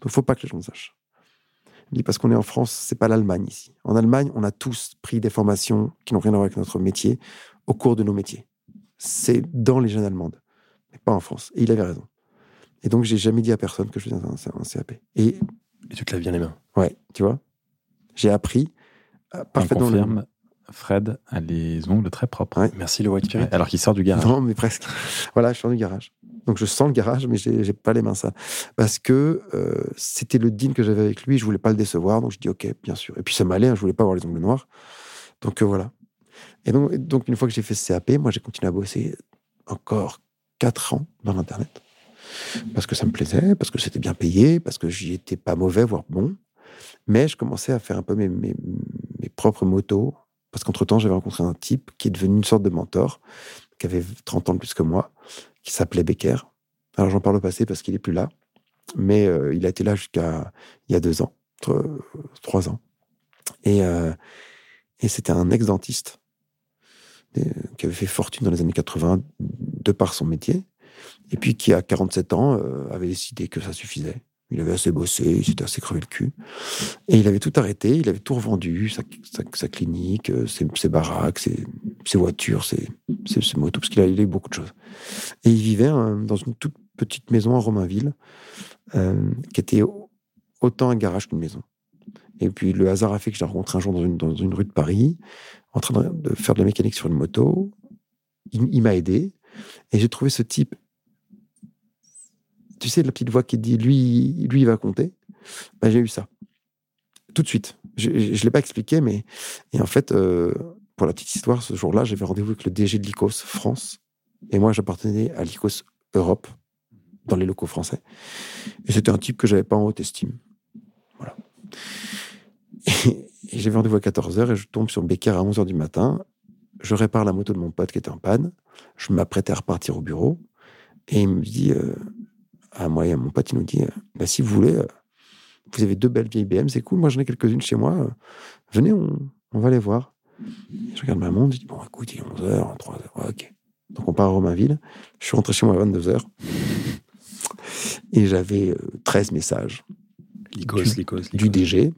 Donc, faut pas que les gens le sachent. Il dit parce qu'on est en France, c'est pas l'Allemagne ici. En Allemagne, on a tous pris des formations qui n'ont rien à voir avec notre métier au cours de nos métiers. C'est dans les jeunes allemandes, mais pas en France. Et il avait raison. Et donc, j'ai jamais dit à personne que je faisais un, CAP. Et, Et tu te laves bien les mains. Ouais, tu vois. J'ai appris euh, parfaitement. On confirme, Fred a les ongles très propres. Merci le White Spirit. alors qu'il sort du garage. Non, mais presque. voilà, je sors du garage. Donc je sens le garage, mais j'ai pas les mains sales. Parce que euh, c'était le deal que j'avais avec lui, je voulais pas le décevoir, donc je dis ok, bien sûr. Et puis ça m'allait, hein, je voulais pas avoir les ongles noirs. Donc euh, voilà. Et donc, donc, une fois que j'ai fait ce CAP, moi j'ai continué à bosser encore 4 ans dans l'Internet. Parce que ça me plaisait, parce que c'était bien payé, parce que j'y étais pas mauvais, voire bon. Mais je commençais à faire un peu mes, mes, mes propres motos, parce qu'entre-temps, j'avais rencontré un type qui est devenu une sorte de mentor, qui avait 30 ans de plus que moi, qui s'appelait Becker. Alors j'en parle au passé parce qu'il est plus là, mais euh, il a été là jusqu'à il y a deux ans, trois ans. Et, euh, et c'était un ex-dentiste qui avait fait fortune dans les années 80 de par son métier, et puis qui, à 47 ans, avait décidé que ça suffisait il avait assez bossé, il s'était assez crevé le cul. Et il avait tout arrêté, il avait tout revendu, sa, sa, clinique, euh, ses, baraques, ses, voitures, ses, motos, parce qu'il avait beaucoup de choses. Et il vivait hein, dans une toute petite maison à Romainville, euh, qui était autant un garage qu'une maison. Et puis le hasard a fait que je l'ai rencontré un jour dans une, dans une, rue de Paris, en train de, faire de la mécanique sur une moto. il m'a aidé. Et j'ai trouvé ce type tu sais, la petite voix qui dit lui, lui, il va compter. Ben, j'ai eu ça. Tout de suite. Je ne l'ai pas expliqué, mais. Et en fait, euh, pour la petite histoire, ce jour-là, j'avais rendez-vous avec le DG de l'ICOS France. Et moi, j'appartenais à l'ICOS Europe, dans les locaux français. Et c'était un type que j'avais pas en haute estime. Voilà. J'avais rendez-vous à 14h et je tombe sur Becker à 11h du matin. Je répare la moto de mon pote qui était en panne. Je m'apprêtais à repartir au bureau. Et il me dit euh, à moi et à mon pote, il nous dit bah, si vous voulez, euh, vous avez deux belles vieilles BM, c'est cool, moi j'en ai quelques-unes chez moi, euh, venez, on, on, va les voir. je regarde ma montre, je dis bon, écoute, il est 11h, 3h, ok. Donc on part à Romainville, je suis rentré chez moi à 22h, et j'avais 13 euh, messages. du, DG,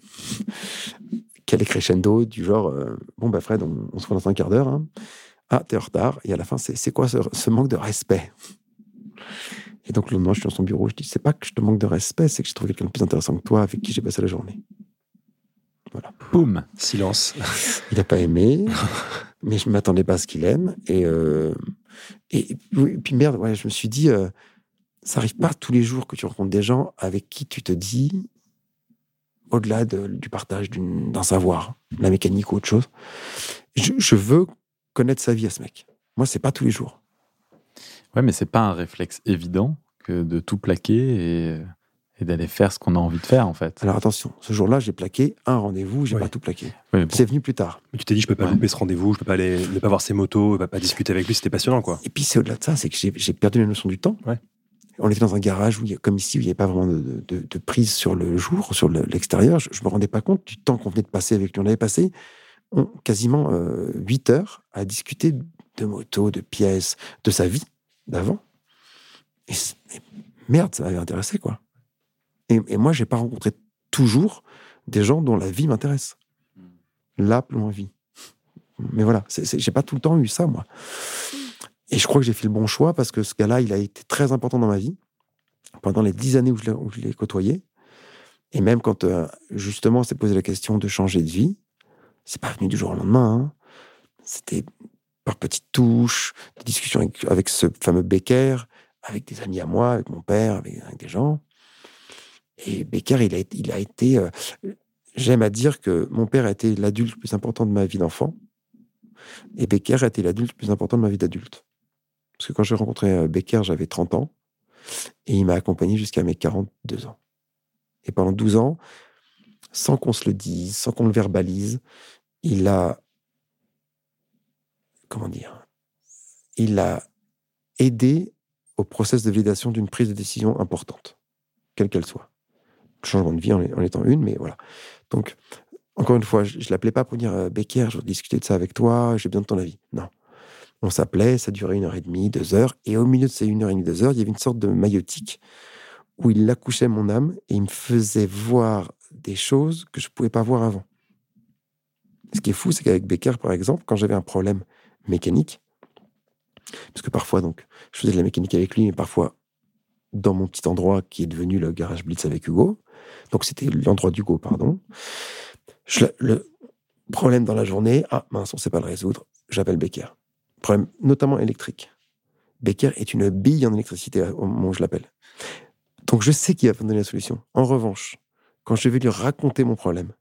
quel est crescendo, du genre bon, bah Fred, on, se voit dans un quart d'heure. Hein. Ah, t'es en retard. Et à la fin, c'est quoi ce, ce manque de respect? Et donc, le lendemain, je suis dans son bureau, je dis c'est pas que je te manque de respect, c'est que je trouve quelqu'un de plus intéressant que toi avec qui j'ai passé la journée. Voilà. Boum Silence. Il n'a pas aimé, mais je ne m'attendais pas à ce qu'il aime. Et, euh, et, puis, merde, ouais, je me suis dit euh, ça arrive pas tous les jours que tu rencontres des gens avec qui tu te dis, au-delà du partage d'un savoir, la mécanique ou autre chose, je, je veux connaître sa vie à ce mec. Moi, c'est pas tous les jours. Ouais, mais c'est pas un réflexe évident que de tout plaquer et, d'aller faire ce qu'on a envie de faire, en fait. Alors attention, ce jour-là, j'ai plaqué un rendez-vous, j'ai pas tout plaqué. C'est venu plus tard. Mais tu t'es dit, je peux pas louper ce rendez-vous, je peux pas aller, ne pas voir ses motos, je peux pas discuter avec lui, c'était passionnant, quoi. Et puis c'est au-delà de ça, c'est que j'ai perdu la notion du temps. Ouais. On était dans un garage où, comme ici, où il n'y avait pas vraiment de, prise sur le jour, sur l'extérieur. je, ne me rendais pas compte du temps qu'on venait de passer avec lui. On avait passé quasiment euh, 8 heures à discuter de motos, de pièces, de sa vie d'avant. Et, merde, ça m'avait intéressé, quoi. Et, et moi, j'ai pas rencontré toujours des gens dont la vie m'intéresse. Là, plus vie. Mais voilà, j'ai pas tout le temps eu ça, moi. Et je crois que j'ai fait le bon choix parce que ce gars-là, il a été très important dans ma vie pendant les dix années où je l'ai côtoyé. Et même quand, euh, justement, on s'est posé la question de changer de vie, c'est pas venu du jour au lendemain. Hein. C'était par petites touches, des discussions avec, ce fameux Becker, avec des amis à moi, avec mon père, avec, des gens. Et Becker, il a, été. Euh, j'aime à dire que mon père a été l'adulte le plus important de ma vie d'enfant. Et Becker a été l'adulte le plus important de ma vie d'adulte. Parce que quand j'ai rencontré euh, Becker, j'avais 30 ans. Et il m'a accompagné jusqu'à mes 42 ans. Et pendant 12 ans, sans qu'on se le dise, sans qu'on le verbalise, il a. Comment dire Il a aidé au process de validation d'une prise de décision importante, quelle qu'elle soit. changement de vie en, étant une, mais voilà. Donc, encore une fois, je ne l'appelais pas pour dire euh, Becker, je veux discuter de ça avec toi, j'ai besoin de ton avis. Non. On s'appelait, ça durait une heure et demie, deux heures, et au milieu de ces une heure et demie, deux heures, il y avait une sorte de maïotique où il accouchait mon âme et il me faisait voir des choses que je ne pouvais pas voir avant. Ce qui est fou, c'est qu'avec Becker, par exemple, quand j'avais un problème mécanique, parce que parfois, donc, je faisais de la mécanique avec lui, mais parfois dans mon petit endroit qui est devenu le garage Blitz avec Hugo. Donc, c'était l'endroit d'Hugo, pardon. le problème dans la journée, ah mince, on ne sait pas le résoudre, j'appelle Becker. Problème notamment électrique. Becker est une bille en électricité au moment où je l'appelle. Donc, je sais qu'il va me donner la solution. En revanche, quand je vais lui raconter mon problème,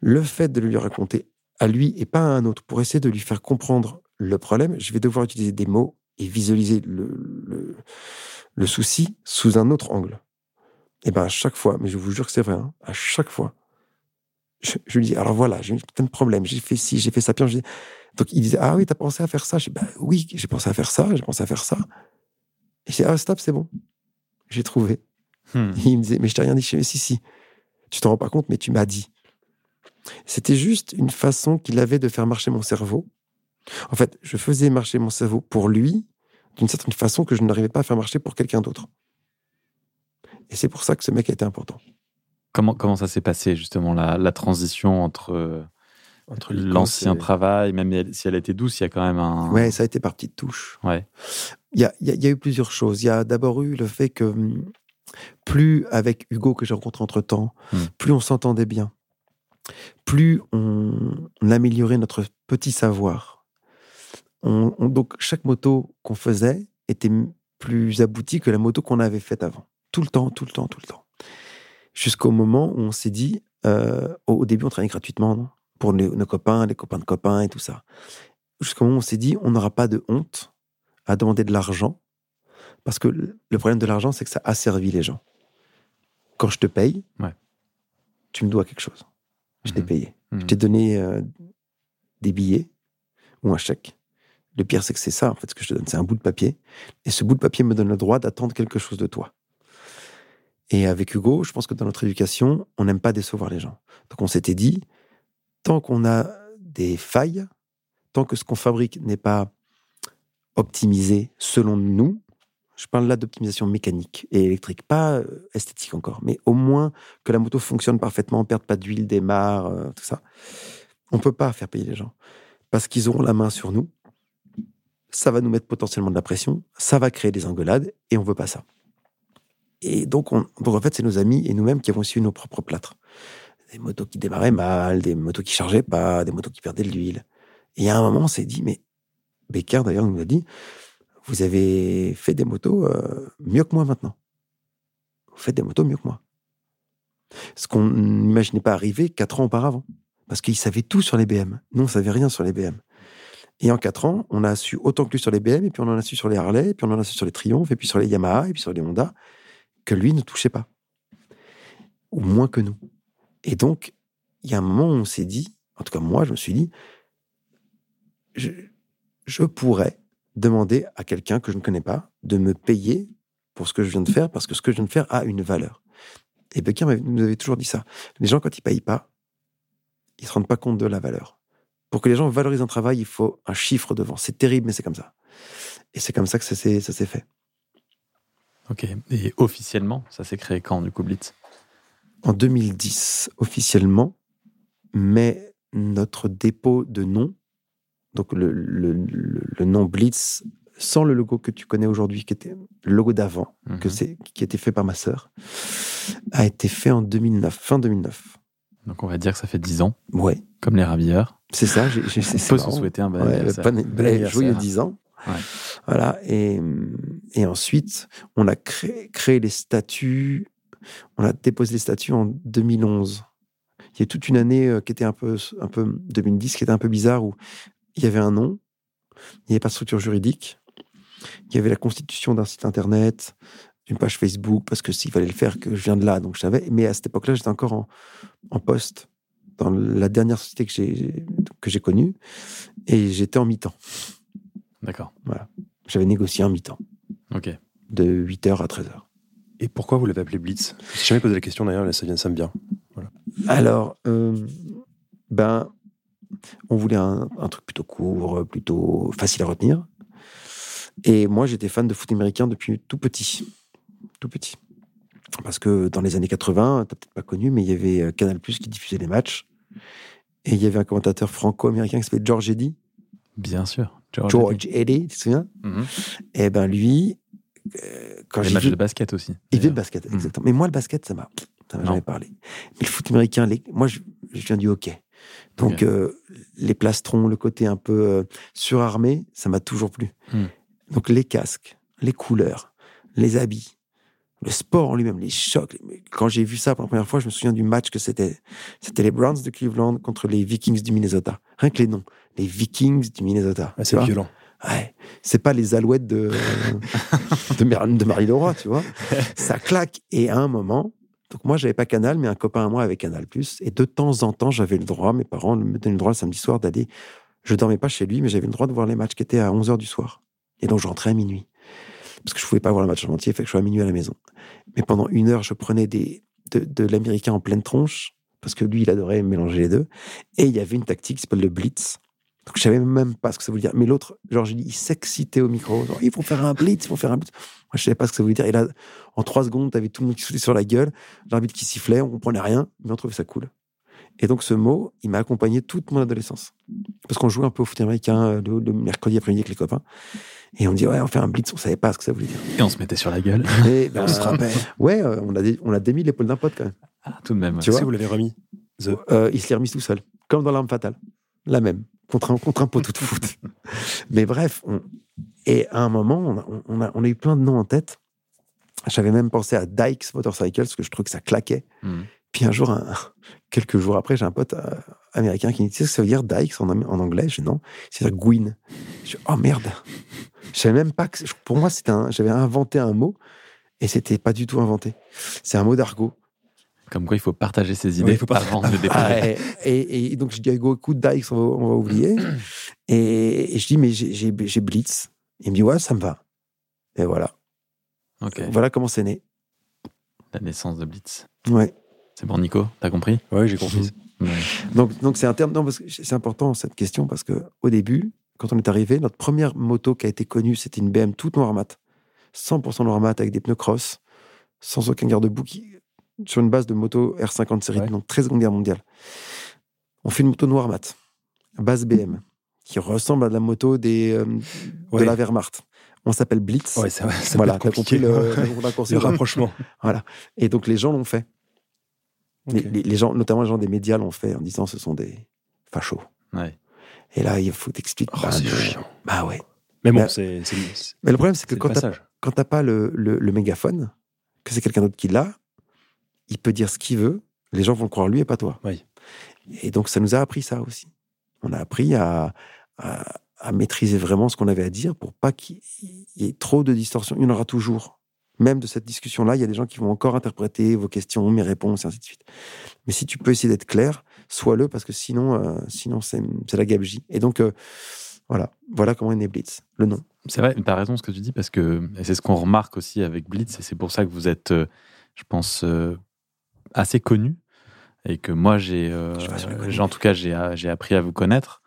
le fait de lui raconter à lui et pas à un autre pour essayer de lui faire comprendre le problème, je vais devoir utiliser des mots et visualiser le, le, souci sous un autre angle. Et bien à chaque fois, mais je vous jure que c'est vrai, hein, à chaque fois, je, lui dis, alors voilà, j'ai eu plein de problèmes, j'ai fait ci, j'ai fait ça. Puis donc il disait, ah oui, t'as pensé à faire ça? Je dis, bah oui, j'ai pensé à faire ça, j'ai pensé à faire ça. Et je dis, ah stop, c'est bon, j'ai trouvé. Hmm. il me disait, mais je t'ai rien dit, je dis, si, si, tu t'en rends pas compte, mais tu m'as dit. C'était juste une façon qu'il avait de faire marcher mon cerveau en fait, je faisais marcher mon cerveau pour lui d'une certaine façon que je n'arrivais pas à faire marcher pour quelqu'un d'autre. Et c'est pour ça que ce mec a été important. Comment, comment ça s'est passé, justement, la, transition entre, entre l'ancien travail, même si elle a été douce, il y a quand même un. Ouais, ça a été par petites touches. Ouais. Il y a, y a, eu plusieurs choses. Il y a d'abord eu le fait que hum, plus avec Hugo que j'ai rencontré entre temps, hmm. plus on s'entendait bien, plus on améliorait notre petit savoir donc chaque moto qu'on faisait était plus aboutie que la moto qu'on avait faite avant. Tout le temps, tout le temps, tout le temps. Jusqu'au moment où on s'est dit, euh, au, début on travaillait gratuitement pour nos, copains, les copains de copains et tout ça. Jusqu'au moment où on s'est dit, on n'aura pas de honte à demander de l'argent, parce que le problème de l'argent, c'est que ça asservit les gens. Quand je te paye, tu me dois quelque chose. Je t'ai mmh payé. Je mmh t'ai donné euh, des billets ou un chèque. Le pire, c'est que c'est ça, en fait, ce que je te donne. C'est un bout de papier. Et ce bout de papier me donne le droit d'attendre quelque chose de toi. Et avec Hugo, je pense que dans notre éducation, on n'aime pas décevoir les gens. Donc on s'était dit, tant qu'on a des failles, tant que ce qu'on fabrique n'est pas optimisé selon nous, je parle là d'optimisation mécanique et électrique, pas euh, esthétique encore, mais au moins que la moto fonctionne parfaitement, perde pas d'huile, démarre, euh, tout ça. On peut pas faire payer les gens parce qu'ils auront la main sur nous ça va nous mettre potentiellement de la pression, ça va créer des engueulades, et on veut pas ça. Et donc, on, en fait, c'est nos amis et nous-mêmes qui avons su nos propres plâtres. Des motos qui démarraient mal, des motos qui chargeaient pas, des motos qui perdaient de l'huile. Et à un moment, on s'est dit, mais Becker d'ailleurs nous a dit, vous avez fait des motos euh, mieux que moi maintenant. Vous faites des motos mieux que moi. Ce qu'on n'imaginait pas arriver quatre ans auparavant. Parce qu'il savait tout sur les BM. Nous, on savait rien sur les BM. Et en quatre ans, on a su autant que lui sur les BM, et puis on en a su sur les Harley, et puis on en a su sur les Triumph, et puis sur les Yamaha, et puis sur les Honda, que lui ne touchait pas. Ou moins que nous. Et donc, il y a un moment où on s'est dit, en tout cas moi, je me suis dit, je, pourrais demander à quelqu'un que je ne connais pas de me payer pour ce que je viens de faire, parce que ce que je viens de faire a une valeur. Et Becker nous avait toujours dit ça. Les gens, quand ils payent pas, ils ne se rendent pas compte de la valeur. Pour que les gens valorisent un travail, il faut un chiffre devant. C'est terrible, mais c'est comme ça. Et c'est comme ça que ça s'est, fait. Ok. Et officiellement, ça s'est créé quand, du coup, Blitz? En 2010, officiellement. Mais notre dépôt de nom Donc le, le, le, nom Blitz, sans le logo que tu connais aujourd'hui, qui était le logo d'avant, que mhm. c'est qui a été fait par ma sœur, a été fait en 2009, fin 2009. Donc on va dire que ça fait 10 ans. Ouais. Comme les ravilleurs. C'est ça. on peut se souhaiter un bon ouais, Joyeux 10 ans. Voilà. Et, et ensuite, on a créé, créé les statuts. On a déposé les statuts en 2011. Il y a toute une année euh, qui était un peu, un peu 2010, qui était un peu bizarre où il y avait un nom, il n'y avait pas de structure juridique, il y avait la constitution d'un site internet, une page Facebook, parce que s'il fallait le faire, que je viens de là, donc je savais. Mais à cette époque-là, j'étais encore en, en poste dans la dernière société que j'ai que j'ai connue, et j'étais en mi-temps. D'accord. Voilà. J'avais négocié un mi-temps. Ok. De 8h à 13h. Et pourquoi vous l'avez appelé Blitz? Je jamais posé la question d'ailleurs, là ça vient, ça me vient. Voilà. Alors, euh, ben, on voulait un, un, truc plutôt court, plutôt facile à retenir. Et moi, j'étais fan de foot américain depuis tout petit. Tout petit. Parce que dans les années 80, t'as peut-être pas connu, mais il y avait euh, Canal Plus qui diffusait les matchs. Et il y avait un commentateur franco-américain qui s'appelait George Eddy. Bien sûr. George, Eddy, tu te souviens. Et eh ben lui, euh, quand j'ai matchs de basket aussi. Il fait de basket, mm. exactement. Mais moi, le basket, ça m'a, ça m'a jamais parlé. Mais le foot américain, les... moi, je, viens du hockey. Donc, euh, les plastrons, le côté un peu surarmé, ça m'a toujours plu. Mm. Donc, les casques, les couleurs, les habits, le sport en lui-même, les chocs. Quand j'ai vu ça pour la première fois, je me souviens du match que c'était. C'était les Browns de Cleveland contre les Vikings du Minnesota. Rien que les noms. Les Vikings du Minnesota. Ah, c'est violent. Ouais. C'est pas les alouettes de, de, de Marie-Laura, tu vois. Ça claque. Et à un moment, donc moi, j'avais pas Canal, mais un copain à moi avait Canal+. Et de temps en temps, j'avais le droit, mes parents me donnaient le droit le samedi soir d'aller. Je dormais pas chez lui, mais j'avais le droit de voir les matchs qui étaient à 11h du soir. Et donc, je rentrais à minuit parce que je pouvais pas voir le match en entier, il fait que je sois à minuit à la maison. Mais pendant une heure, je prenais des, de, l'américain en pleine tronche, parce que lui, il adorait mélanger les deux. Et il y avait une tactique qui s'appelle le blitz. Donc je savais même pas ce que ça voulait dire. Mais l'autre, genre, j'ai dit, il s'excitait au micro. Genre, il faut faire un blitz, il faut faire un blitz. Moi, je savais pas ce que ça voulait dire. Et là, en trois secondes, tu avais tout le monde qui sautait sur la gueule, l'arbitre qui sifflait, on comprenait rien, mais on trouvait ça cool. Et donc, ce mot, il m'a accompagné toute mon adolescence. Parce qu'on jouait un peu au foot américain euh, le, mercredi après-midi avec les copains. Et on dit, ouais, on fait un blitz, on savait pas ce que ça voulait dire. Et on se mettait sur la gueule. Et ben, on se rappelle. Ouais, euh, on a, on a démis l'épaule d'un pote quand même. Ah, tout de même. Tu vois, vous l'avez remis euh, Il se l'est remis tout seul. Comme dans l'arme fatale. La même. Contre un, contre un poteau de foot. Mais bref. Et à un moment, on a, on, a, on a eu plein de noms en tête. J'avais même pensé à Dykes Motorcycle, parce que je trouvais que ça claquait. Hmm. Puis un jour, quelques jours après, j'ai un pote euh, américain qui me dit ce que ça veut dire Dykes en, anglais? Je dis non, c'est dire Gwyn. Je dis oh merde Je savais même pas que. Pour moi, c'était un, j'avais inventé un mot et c'était pas du tout inventé. C'est un mot d'argot. Comme quoi, il faut partager ses idées il faut pas... avant de déposer. et, donc, je dis à Hugo, écoute, Dykes, on va, oublier. et, je dis, mais j'ai Blitz. Il me dit, ouais, ça me va. Et voilà. Voilà comment c'est né. La naissance de Blitz. Ouais. C'est bon, Nico T'as compris? Oui, j'ai compris. Donc, donc c'est un terme. c'est important cette question parce que au début, quand on est arrivé, notre première moto qui a été connue, c'était une BM toute noire mat, 100% noir mat avec des pneus cross, sans aucun garde-boue, sur une base de moto R50 série, donc très seconde guerre mondiale. On fait une moto noire mat, base BM, qui ressemble à la moto des, euh, de la Wehrmacht. On s'appelle Blitz. Ouais, ça, ça voilà, t'as compris le, le rapprochement. voilà. Et donc les gens l'ont fait. Les, gens, notamment les gens des médias l'ont fait en disant ce sont des fachos. Et là, il faut t'expliquer. Oh, c'est chiant. Bah ouais. Mais bon, c'est. Mais le problème, c'est que quand tu n'as pas le, le, mégaphone, que c'est quelqu'un d'autre qui l'a, il peut dire ce qu'il veut, les gens vont le croire lui et pas toi. Oui. Et donc, ça nous a appris ça aussi. On a appris à, à, à maîtriser vraiment ce qu'on avait à dire pour pas qu'il y ait trop de distorsion. Il y en aura toujours même de cette discussion-là, il y a des gens qui vont encore interpréter vos questions, mes réponses, et ainsi de suite. Mais si tu peux essayer d'être clair, sois-le, parce que sinon, euh, sinon c'est la gabegie. Et donc, euh, voilà. Voilà comment est né Blitz, le nom. C'est vrai, tu as raison ce que tu dis, parce que c'est ce qu'on remarque aussi avec Blitz, et c'est pour ça que vous êtes, euh, je pense, assez connu, et que moi, j'ai, en tout cas, j'ai appris à vous connaître.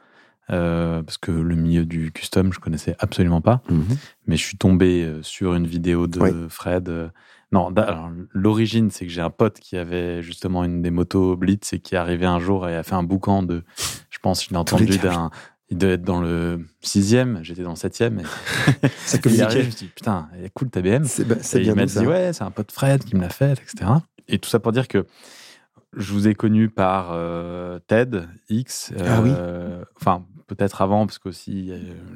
Euh, parce que le milieu du custom, je connaissais absolument pas. Mhm. Mais je suis tombé euh, sur une vidéo de Fred. Euh, non, l'origine, c'est que j'ai un pote qui avait justement une des motos Blitz et qui est arrivé un jour et a fait un boucan de. Je pense, je l'ai entendu d'un. il devait être dans le sixième, j'étais dans le septième. ça communiquait. je me suis dit, putain, est cool ta BM. C'est bien il m'a dit, ouais, c'est un pote Fred qui me l'a fait, etc. Et tout ça pour dire que je vous ai connu par euh, TED, X. ah oui. Enfin, peut-être avant, parce qu'aussi.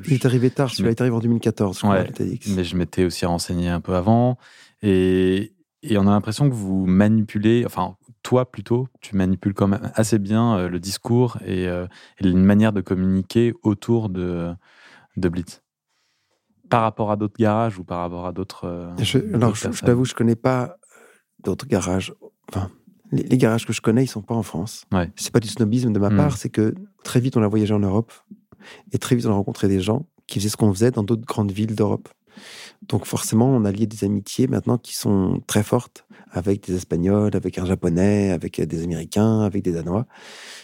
il est arrivé tard, tu est arrivé en 2014, je ouais, Mais je m'étais aussi renseigné un peu avant. Et, et on a l'impression que vous manipulez, enfin, toi plutôt, tu manipules quand même assez bien euh, le discours et, euh, une manière de communiquer autour de, de Blitz. Par rapport à d'autres garages ou par rapport à d'autres. Euh, alors, je, t'avoue, je connais pas d'autres garages. Enfin, les, garages que je connais, ils sont pas en France. Ouais. C'est pas du snobisme de ma hmm. part, c'est que très vite on a voyagé en Europe et très vite on a rencontré des gens qui faisaient ce qu'on faisait dans d'autres grandes villes d'Europe. Donc forcément, on a lié des amitiés maintenant qui sont très fortes avec des Espagnols, avec un Japonais, avec des Américains, avec des Danois.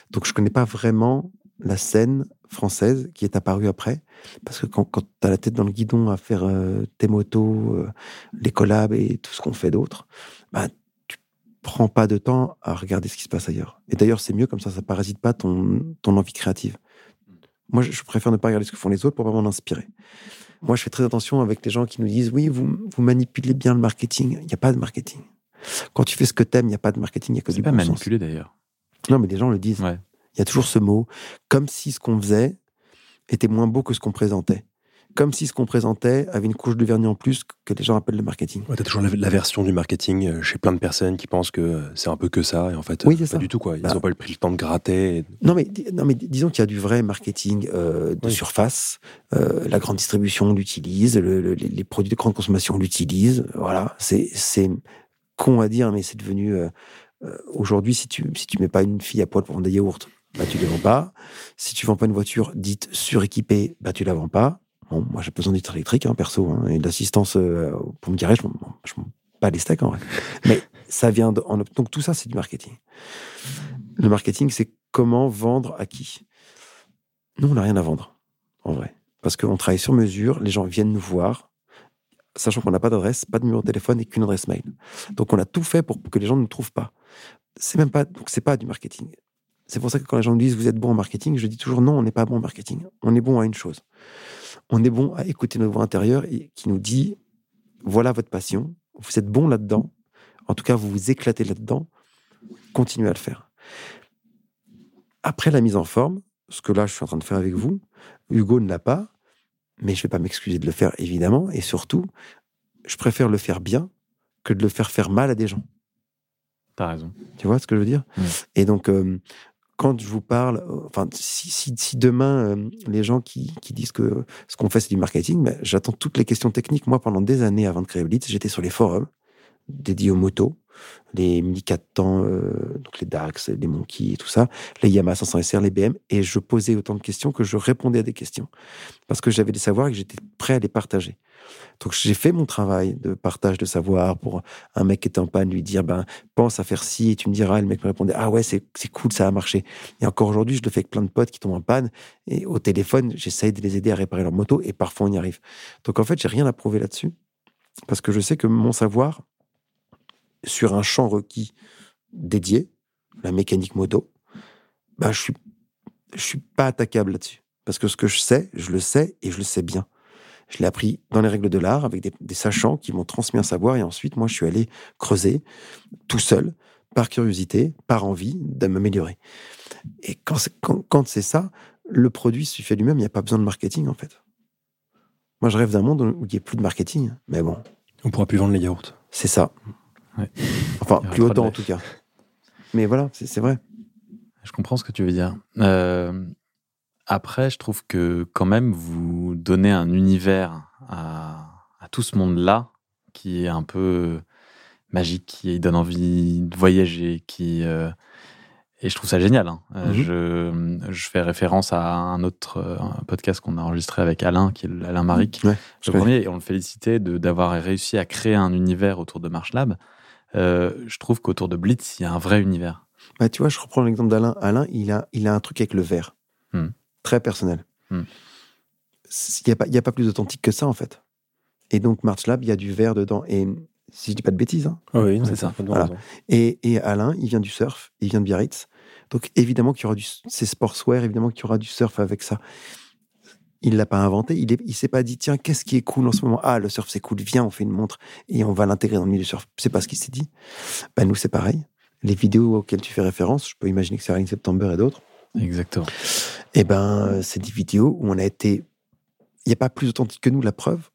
Donc je connais pas vraiment la scène française qui est apparue après. Parce que quand, quand tu as la tête dans le guidon à faire euh, tes motos, euh, les collabs et tout ce qu'on fait d'autre, bah, tu prends pas de temps à regarder ce qui se passe ailleurs. Et d'ailleurs, c'est mieux comme ça, ça parasite pas ton, ton envie créative. Moi, je préfère ne pas regarder ce que font les autres pour vraiment m'inspirer. Moi, je fais très attention avec les gens qui nous disent oui, vous, vous manipulez bien le marketing. Il n'y a pas de marketing. Quand tu fais ce que t'aimes, il n'y a pas de marketing, il n'y a que du pas manipuler d'ailleurs. Non, mais les gens le disent. Il y a toujours ce mot, comme si ce qu'on faisait était moins beau que ce qu'on présentait comme si ce qu'on présentait avait une couche de vernis en plus que les gens appellent le marketing. Ouais, tu as toujours la, version du marketing euh, chez plein de personnes qui pensent que euh, c'est un peu que ça, et en fait, euh, pas du tout. Quoi. Ils n'ont bah. pas pris le temps de gratter. Non, mais, non, mais disons qu'il y a du vrai marketing de surface. la grande distribution l'utilise, les, produits de grande consommation l'utilisent. Voilà, c'est con à dire, mais c'est devenu... Aujourd'hui, si tu si tu mets pas une fille à poil pour vendre des yaourts, bah, tu ne les vends pas. Si tu vends pas une voiture dite suréquipée, bah, tu la vends pas moi, j'ai besoin d'être électrique, hein, perso, hein, et d'assistance euh, pour me garer, je m'en pas les steaks, en vrai. Mais ça vient de, donc tout ça, c'est du marketing. Le marketing, c'est comment vendre à qui? Nous, on n'a rien à vendre, en vrai. Parce qu'on travaille sur mesure, les gens viennent nous voir, sachant qu'on n'a pas d'adresse, pas de numéro de téléphone et qu'une adresse mail. Donc on a tout fait pour que les gens ne nous trouvent pas. C'est même pas, donc c'est pas du marketing. C'est pour ça que quand les gens me disent vous êtes bon en marketing, je dis toujours non, on n'est pas bon en marketing. On est bon à une chose on est bon à écouter notre voix intérieure et qui nous dit voilà votre passion, vous êtes bon là-dedans, en tout cas vous vous éclatez là-dedans, continuez à le faire. Après la mise en forme, ce que là je suis en train de faire avec vous, Hugo ne l'a pas, mais je ne vais pas m'excuser de le faire évidemment, et surtout, je préfère le faire bien que de le faire faire mal à des gens. T'as raison. Tu vois ce que je veux dire? Et donc, euh, quand je vous parle, euh, enfin, si, demain euh, les gens qui, disent que ce qu'on fait c'est du marketing, ben, j'attends toutes les questions techniques. Moi, pendant des années avant de créer Blitz, j'étais sur les forums dédiés aux motos, les Mini 4 temps, euh, donc les Dax, les Monkey et tout ça, les Yamaha 500 SR, les BM, et je posais autant de questions que je répondais à des questions parce que j'avais des savoirs et que j'étais prêt à les partager. Donc j'ai fait mon travail de partage de savoir pour un mec qui était en panne, lui dire ben pense à faire ci et tu me diras. Le mec me répondait ah ouais c'est cool ça a marché. Et encore aujourd'hui je le fais avec plein de potes qui tombent en panne et au téléphone j'essaye de les aider à réparer leur moto et parfois on y arrive. Donc en fait j'ai rien à prouver là-dessus parce que je sais que mon savoir sur un champ requis dédié, la mécanique moto, ben je suis je suis pas attaquable là-dessus parce que ce que je sais je le sais et je le sais bien. Je l'ai appris dans les règles de l'art avec des, sachants qui m'ont transmis un savoir et ensuite, moi, je suis allé creuser tout seul, par curiosité, par envie de m'améliorer. Et quand c'est, quand, c'est ça, le produit suffit lui-même, il n'y a pas besoin de marketing en fait. Moi, je rêve d'un monde où il n'y ait plus de marketing, mais bon. On pourra plus vendre les yaourts. C'est ça. Enfin, plus autant en tout cas. Mais voilà, c'est, vrai. Je comprends ce que tu veux dire. Euh, après, je trouve que quand même, vous donnez un univers à, tout ce monde-là qui est un peu magique, qui donne envie de voyager, qui... Euh, et je trouve ça génial. Hein. Euh, mhm. je, fais référence à un autre euh, podcast qu'on a enregistré avec Alain, qui est Alain Maric. le premier, et on le félicitait d'avoir réussi à créer un univers autour de MarchLab. je trouve qu'autour de Blitz, il y a un vrai univers. Bah, tu vois, je reprends l'exemple d'Alain. Alain, il a, il a un truc avec le verre. Hmm très personnel. Hmm. Il n'y a, pas, a pas plus authentique que ça, en fait. Et donc, March Lab, il y a du verre dedans. Et si je dis pas de bêtises. Hein. oui, c'est ça. Et, et, Alain, il vient du surf, il vient de Biarritz. Donc évidemment qu'il y aura du, c'est sportswear, évidemment qu'il y aura du surf avec ça. Il l'a pas inventé, il, il s'est pas dit tiens qu'est-ce qui est cool en ce moment? Ah le surf c'est cool, viens on fait une montre et on va l'intégrer dans le milieu du surf. C'est pas ce qu'il s'est dit. Ben nous c'est pareil. Les vidéos auxquelles tu fais référence, je peux imaginer que c'est Ring September et d'autres. Exactement. Eh ben c'est des vidéos où on a été, il n'y a pas plus authentique que nous. La preuve,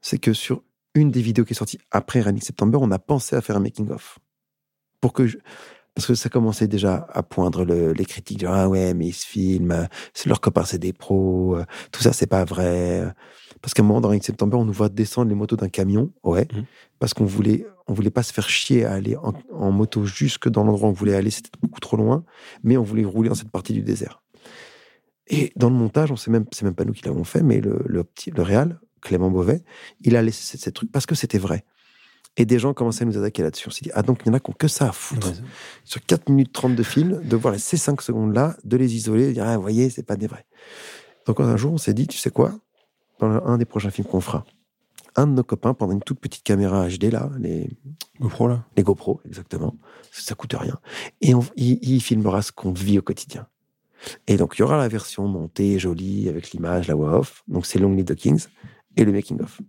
c'est que sur une des vidéos qui est sortie après Running September, on a pensé à faire un making of pour que parce que ça commençait déjà à poindre les critiques ah ouais mais ils se filment c'est leur copain c'est des pros tout ça c'est pas vrai parce qu'à un moment dans Running September on nous voit descendre les motos d'un camion ouais mmh. parce qu'on voulait on voulait pas se faire chier à aller en, moto jusque dans l'endroit où on voulait aller c'était beaucoup trop loin mais on voulait rouler dans cette partie du désert et dans le montage on sait même c'est même pas nous qui l'avons fait mais le le, le réal Clément Beauvais il a laissé ces trucs parce que c'était vrai et des gens commençaient à nous attaquer là-dessus. On s'est dit, ah donc il y en a qui ont que ça à foutre. Sur 4 minutes 30 de film, de voir ces 5 secondes-là, de les isoler, de dire, ah, vous voyez, c'est pas des vrais. Donc un jour, on s'est dit, tu sais quoi? Dans un des prochains films qu'on fera, un de nos copains prendra une toute petite caméra HD, là, les GoPro, là Les GoPro, exactement. Ça coûte rien. Et il, filmera ce qu'on vit au quotidien. Et donc, il y aura la version montée, jolie, avec l'image, la voix off. Donc, c'est Long Live the Kings et le making of.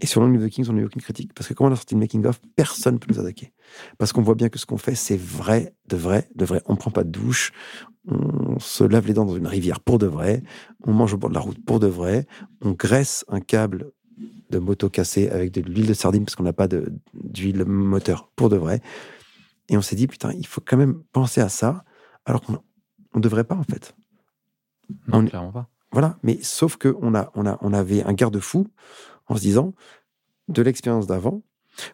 Et sur Long the Kings, on n'a eu aucune critique. Parce que quand on a sorti le making-of, personne ne peut nous attaquer. Parce qu'on voit bien que ce qu'on fait, c'est vrai, de vrai, de vrai. On ne prend pas de douche, on se lave les dents dans une rivière pour de vrai, on mange au bord de la route pour de vrai, on graisse un câble de moto cassé avec de l'huile de sardine parce qu'on n'a pas d'huile moteur pour de vrai. Et on s'est dit, putain, il faut quand même penser à ça, alors qu'on ne devrait pas, en fait. Non, on, clairement pas. Voilà, mais sauf qu'on a, on a, on avait un garde-fou en se disant de l'expérience d'avant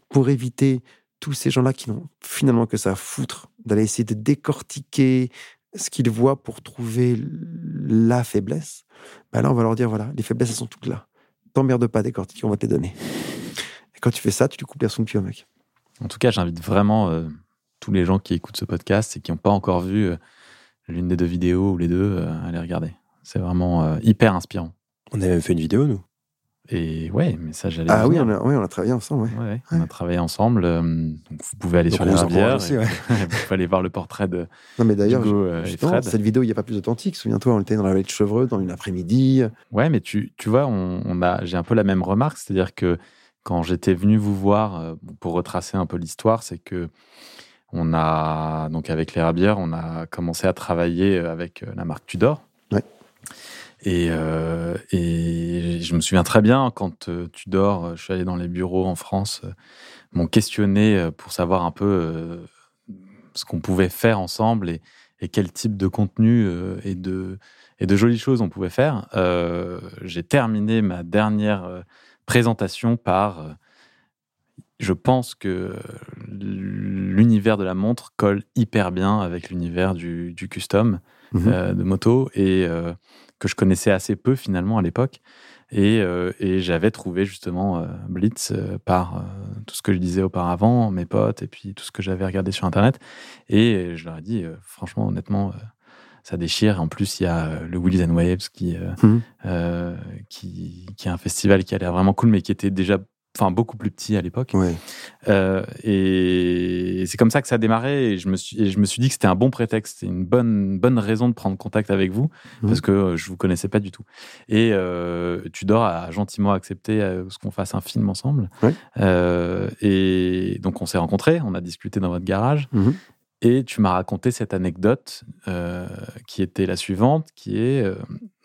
pour éviter tous ces gens-là qui n'ont finalement que ça à foutre d'aller essayer de décortiquer ce qu'ils voient pour trouver la faiblesse. Ben là, on va leur dire voilà, les faiblesses elles sont toutes là. T'emmerde pas décortiquer, on va te les donner. Et quand tu fais ça, tu lui coupes la son pied au mec. En tout cas, j'invite vraiment euh, tous les gens qui écoutent ce podcast et qui n'ont pas encore vu euh, l'une des deux vidéos ou les deux euh, les regarder. C'est vraiment hyper inspirant. On avait même fait une vidéo, nous. Et ouais, mais ça, j'allais. Ah oui on, a, oui, on a travaillé ensemble. Ouais. On a travaillé ensemble. Euh, donc vous pouvez aller sur les rivières. Aussi, vous pouvez aller voir le portrait de. Non, mais d'ailleurs, euh, cette vidéo, il n'y a pas plus authentique. Souviens-toi, on était dans la vallée de Chevreux, dans une après-midi. Ouais, mais tu, tu vois, on, a, j'ai un peu la même remarque. C'est-à-dire que quand j'étais venu vous voir euh, pour retracer un peu l'histoire, c'est que on a, donc avec les rabières, on a commencé à travailler avec la marque Tudor. Ouais. Et, euh, et, je me souviens très bien quand euh, tu dors, euh, je suis allé dans les bureaux en France, euh, m'ont questionné pour savoir un peu ce qu'on pouvait faire ensemble et, et, quel type de contenu et, de, et de jolies choses on pouvait faire. J'ai terminé ma dernière présentation par je pense que l'univers de la montre colle hyper bien avec l'univers du, du, custom mmh de moto et que je connaissais assez peu finalement à l'époque. Et, euh, et j'avais trouvé justement euh, Blitz euh, par tout ce que je disais auparavant, mes potes, et puis tout ce que j'avais regardé sur Internet. Et je leur ai dit, franchement, honnêtement, ça déchire. En plus, il y a le Wheels and Waves qui, mmh. qui, qui, est un festival qui a l'air vraiment cool, mais qui était déjà enfin beaucoup plus petit à l'époque. Euh, et c'est comme ça que ça a démarré. Et je me suis, je me suis dit que c'était un bon prétexte, une bonne, bonne raison de prendre contact avec vous mmh. parce que euh, je vous connaissais pas du tout. Et euh, Tudor a gentiment accepté euh, ce qu'on fasse un film ensemble. et donc on s'est rencontrés, on a discuté dans votre garage. Mmh. Et tu m'as raconté cette anecdote qui était la suivante, qui est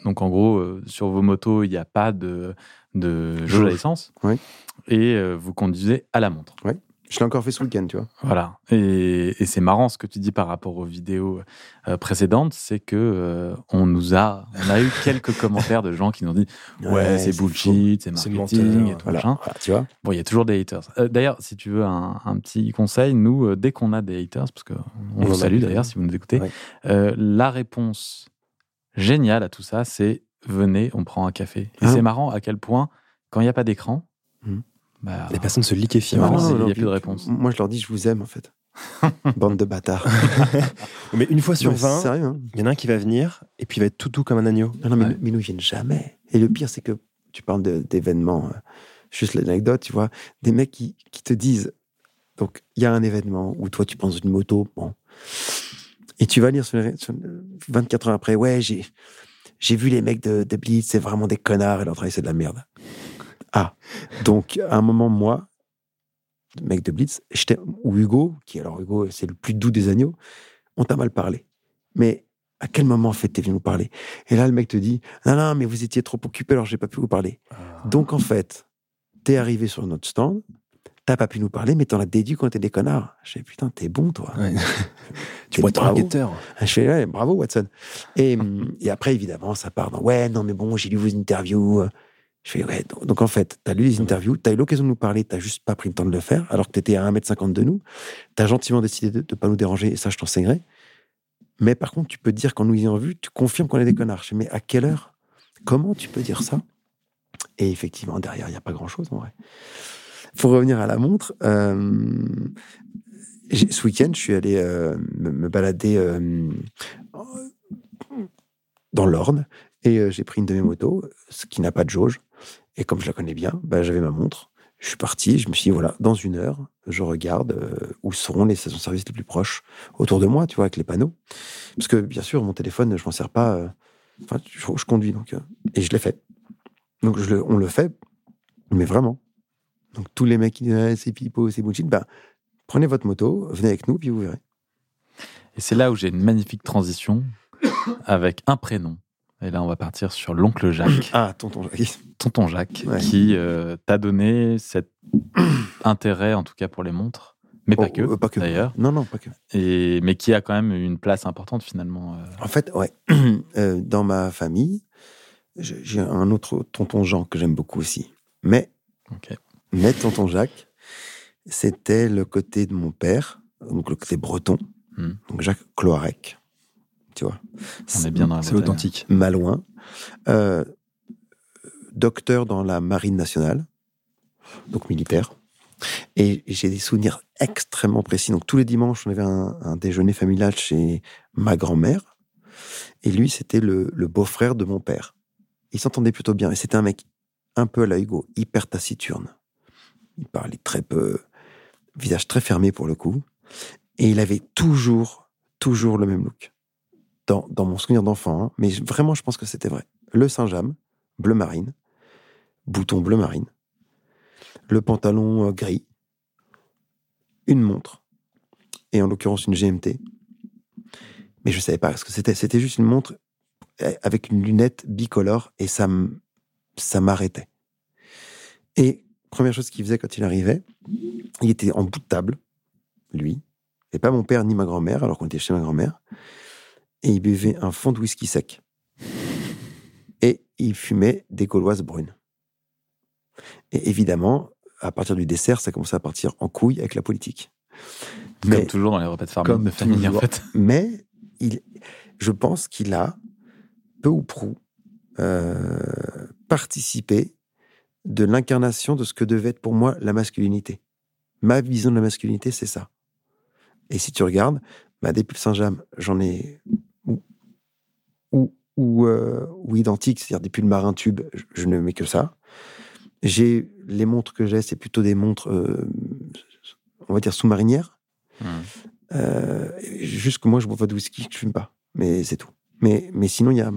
donc en gros sur vos motos il n'y a pas de de jauge à essence. Oui et euh, vous conduisez à la montre. Oui. Je l'ai encore fait ce week-end, tu vois. Voilà. Et, c'est marrant ce que tu dis par rapport aux vidéos euh, précédentes, c'est que euh, on nous a, on a eu quelques commentaires de gens qui nous ont dit ouais, c'est bullshit, c'est marketing et tout voilà. tu vois. Bon, il y a toujours des haters. d'ailleurs, si tu veux un, petit conseil, nous, dès qu'on a des haters, parce que on vous salue d'ailleurs si vous nous écoutez, la réponse géniale à tout ça, c'est venez, on prend un café. Et ah. c'est marrant à quel point quand il n'y a pas d'écran, hmm. Bah, les personnes se liquéfient. il n'y a plus de réponse. Moi, je leur dis, je vous aime, en fait. Bande de bâtards. mais une fois sur 20, hein. il y en a un qui va venir et puis il va être tout tout comme un agneau. Non, non mais, nous, ils viennent jamais. Et le pire, c'est que tu parles d'événements, euh, juste l'anecdote, tu vois, des mecs qui, qui te disent, donc il y a un événement où toi tu penses une moto, bon, Et tu vas lire sur, 24 heures après, ouais, j'ai, j'ai vu les mecs de, de Blitz, c'est vraiment des connards et leur travail, c'est de la merde. Ah, donc à un moment, moi, mec de Blitz, ou Hugo, qui alors Hugo, c'est le plus doux des agneaux, on t'a mal parlé. Mais à quel moment en fait t'es venu nous parler? Et là, le mec te dit, non, non, mais vous étiez trop occupé, alors j'ai pas pu vous parler. Ah. Donc en fait, t'es arrivé sur notre stand, t'as pas pu nous parler, mais t'en as déduit qu'on était des connards. Je fais, putain, t'es bon, toi. tu pourrais être un guetteur. Je fais, ouais, bravo, Watson. Et, et, après, évidemment, ça part dans, ouais, non, mais bon, j'ai lu vos interviews. Je fais, ouais, donc, en fait, t'as lu les interviews, t'as eu l'occasion de nous parler, t'as juste pas pris le temps de le faire, alors que t'étais à 1m50 de nous. T'as gentiment décidé de, de pas nous déranger, et ça, je t'enseignerai. Mais par contre, tu peux dire qu'en nous ayant vu, tu confirmes qu'on est des connards. Je fais, mais à quelle heure? Comment tu peux dire ça? Et effectivement, derrière, il n'y a pas grand-chose en vrai. Pour revenir à la montre, euh, ce week-end, je suis allé euh, me, balader euh, dans l'Orne et j'ai pris une de mes motos, ce qui n'a pas de jauge. Et comme je la connais bien, bah, j'avais ma montre. Je suis parti, je me suis dit, voilà, dans une heure, je regarde où seront les stations-service les plus proches autour de moi, tu vois, avec les panneaux. Parce que, bien sûr, mon téléphone, je m'en sers pas. Enfin, je, conduis, donc. et je l'ai fait. Donc, on le fait, mais vraiment. Donc tous les mecs qui disent ah, c'est pipo, c'est ben, prenez votre moto, venez avec nous, puis vous verrez. Et c'est là où j'ai une magnifique transition avec un prénom. Et là, on va partir sur l'oncle Jacques. Ah, tonton Jacques. Tonton Jacques, qui euh, t'a donné cet intérêt, en tout cas pour les montres, mais pas, oh, euh, que, d'ailleurs. Non, non, pas que. Et, mais qui a quand même une place importante finalement. Euh. En fait, ouais. dans ma famille, j'ai un autre tonton Jean que j'aime beaucoup aussi. Mais mais tonton Jacques, c'était le côté de mon père, donc le côté breton, hmm. donc Jacques Cloarec. Tu vois. On est bien dans C'est authentique. Malouin. Euh, docteur dans la marine nationale, donc militaire. Et j'ai des souvenirs extrêmement précis. Donc tous les dimanches, on avait un, déjeuner familial chez ma grand-mère. Et lui, c'était le, le beau-frère de mon père. Ils s'entendaient plutôt bien. Et c'était un mec un peu à la Hugo, hyper taciturne. Il parlait très peu, visage très fermé pour le coup. Et il avait toujours, toujours le même look. Dans, mon souvenir d'enfant, hein. mais vraiment, je pense que c'était vrai. Le Saint-James, bleu marine, bouton bleu marine, le pantalon euh, gris, une montre, et en l'occurrence une GMT. Mais je ne savais pas ce que c'était. C'était juste une montre eh, avec une lunette bicolore, et ça m'arrêtait. Et première chose qu'il faisait quand il arrivait, il était en bout de table, lui, et pas mon père ni ma grand-mère, alors qu'on était chez ma grand-mère, et il buvait un fond de whisky sec. Et il fumait des gauloises brunes. Et évidemment, à partir du dessert, ça commençait à partir en couille avec la politique. Comme toujours dans les repas de famille, de famille en fait. Mais il, je pense qu'il a, peu ou prou, euh, participé de l'incarnation de ce que devait être pour moi la masculinité. Ma vision de la masculinité, c'est ça. Et si tu regardes, bah, des pulls Saint-James, j'en ai ou, ou, ou, euh, identiques, c'est-à-dire des pulls marins tubes, je, ne mets que ça. J'ai les montres que j'ai, c'est plutôt des montres, euh, on va dire sous-marinières. Mmh. Euh, juste que moi, je bois pas de whisky, je fume pas, mais c'est tout. Mais, mais sinon, il y a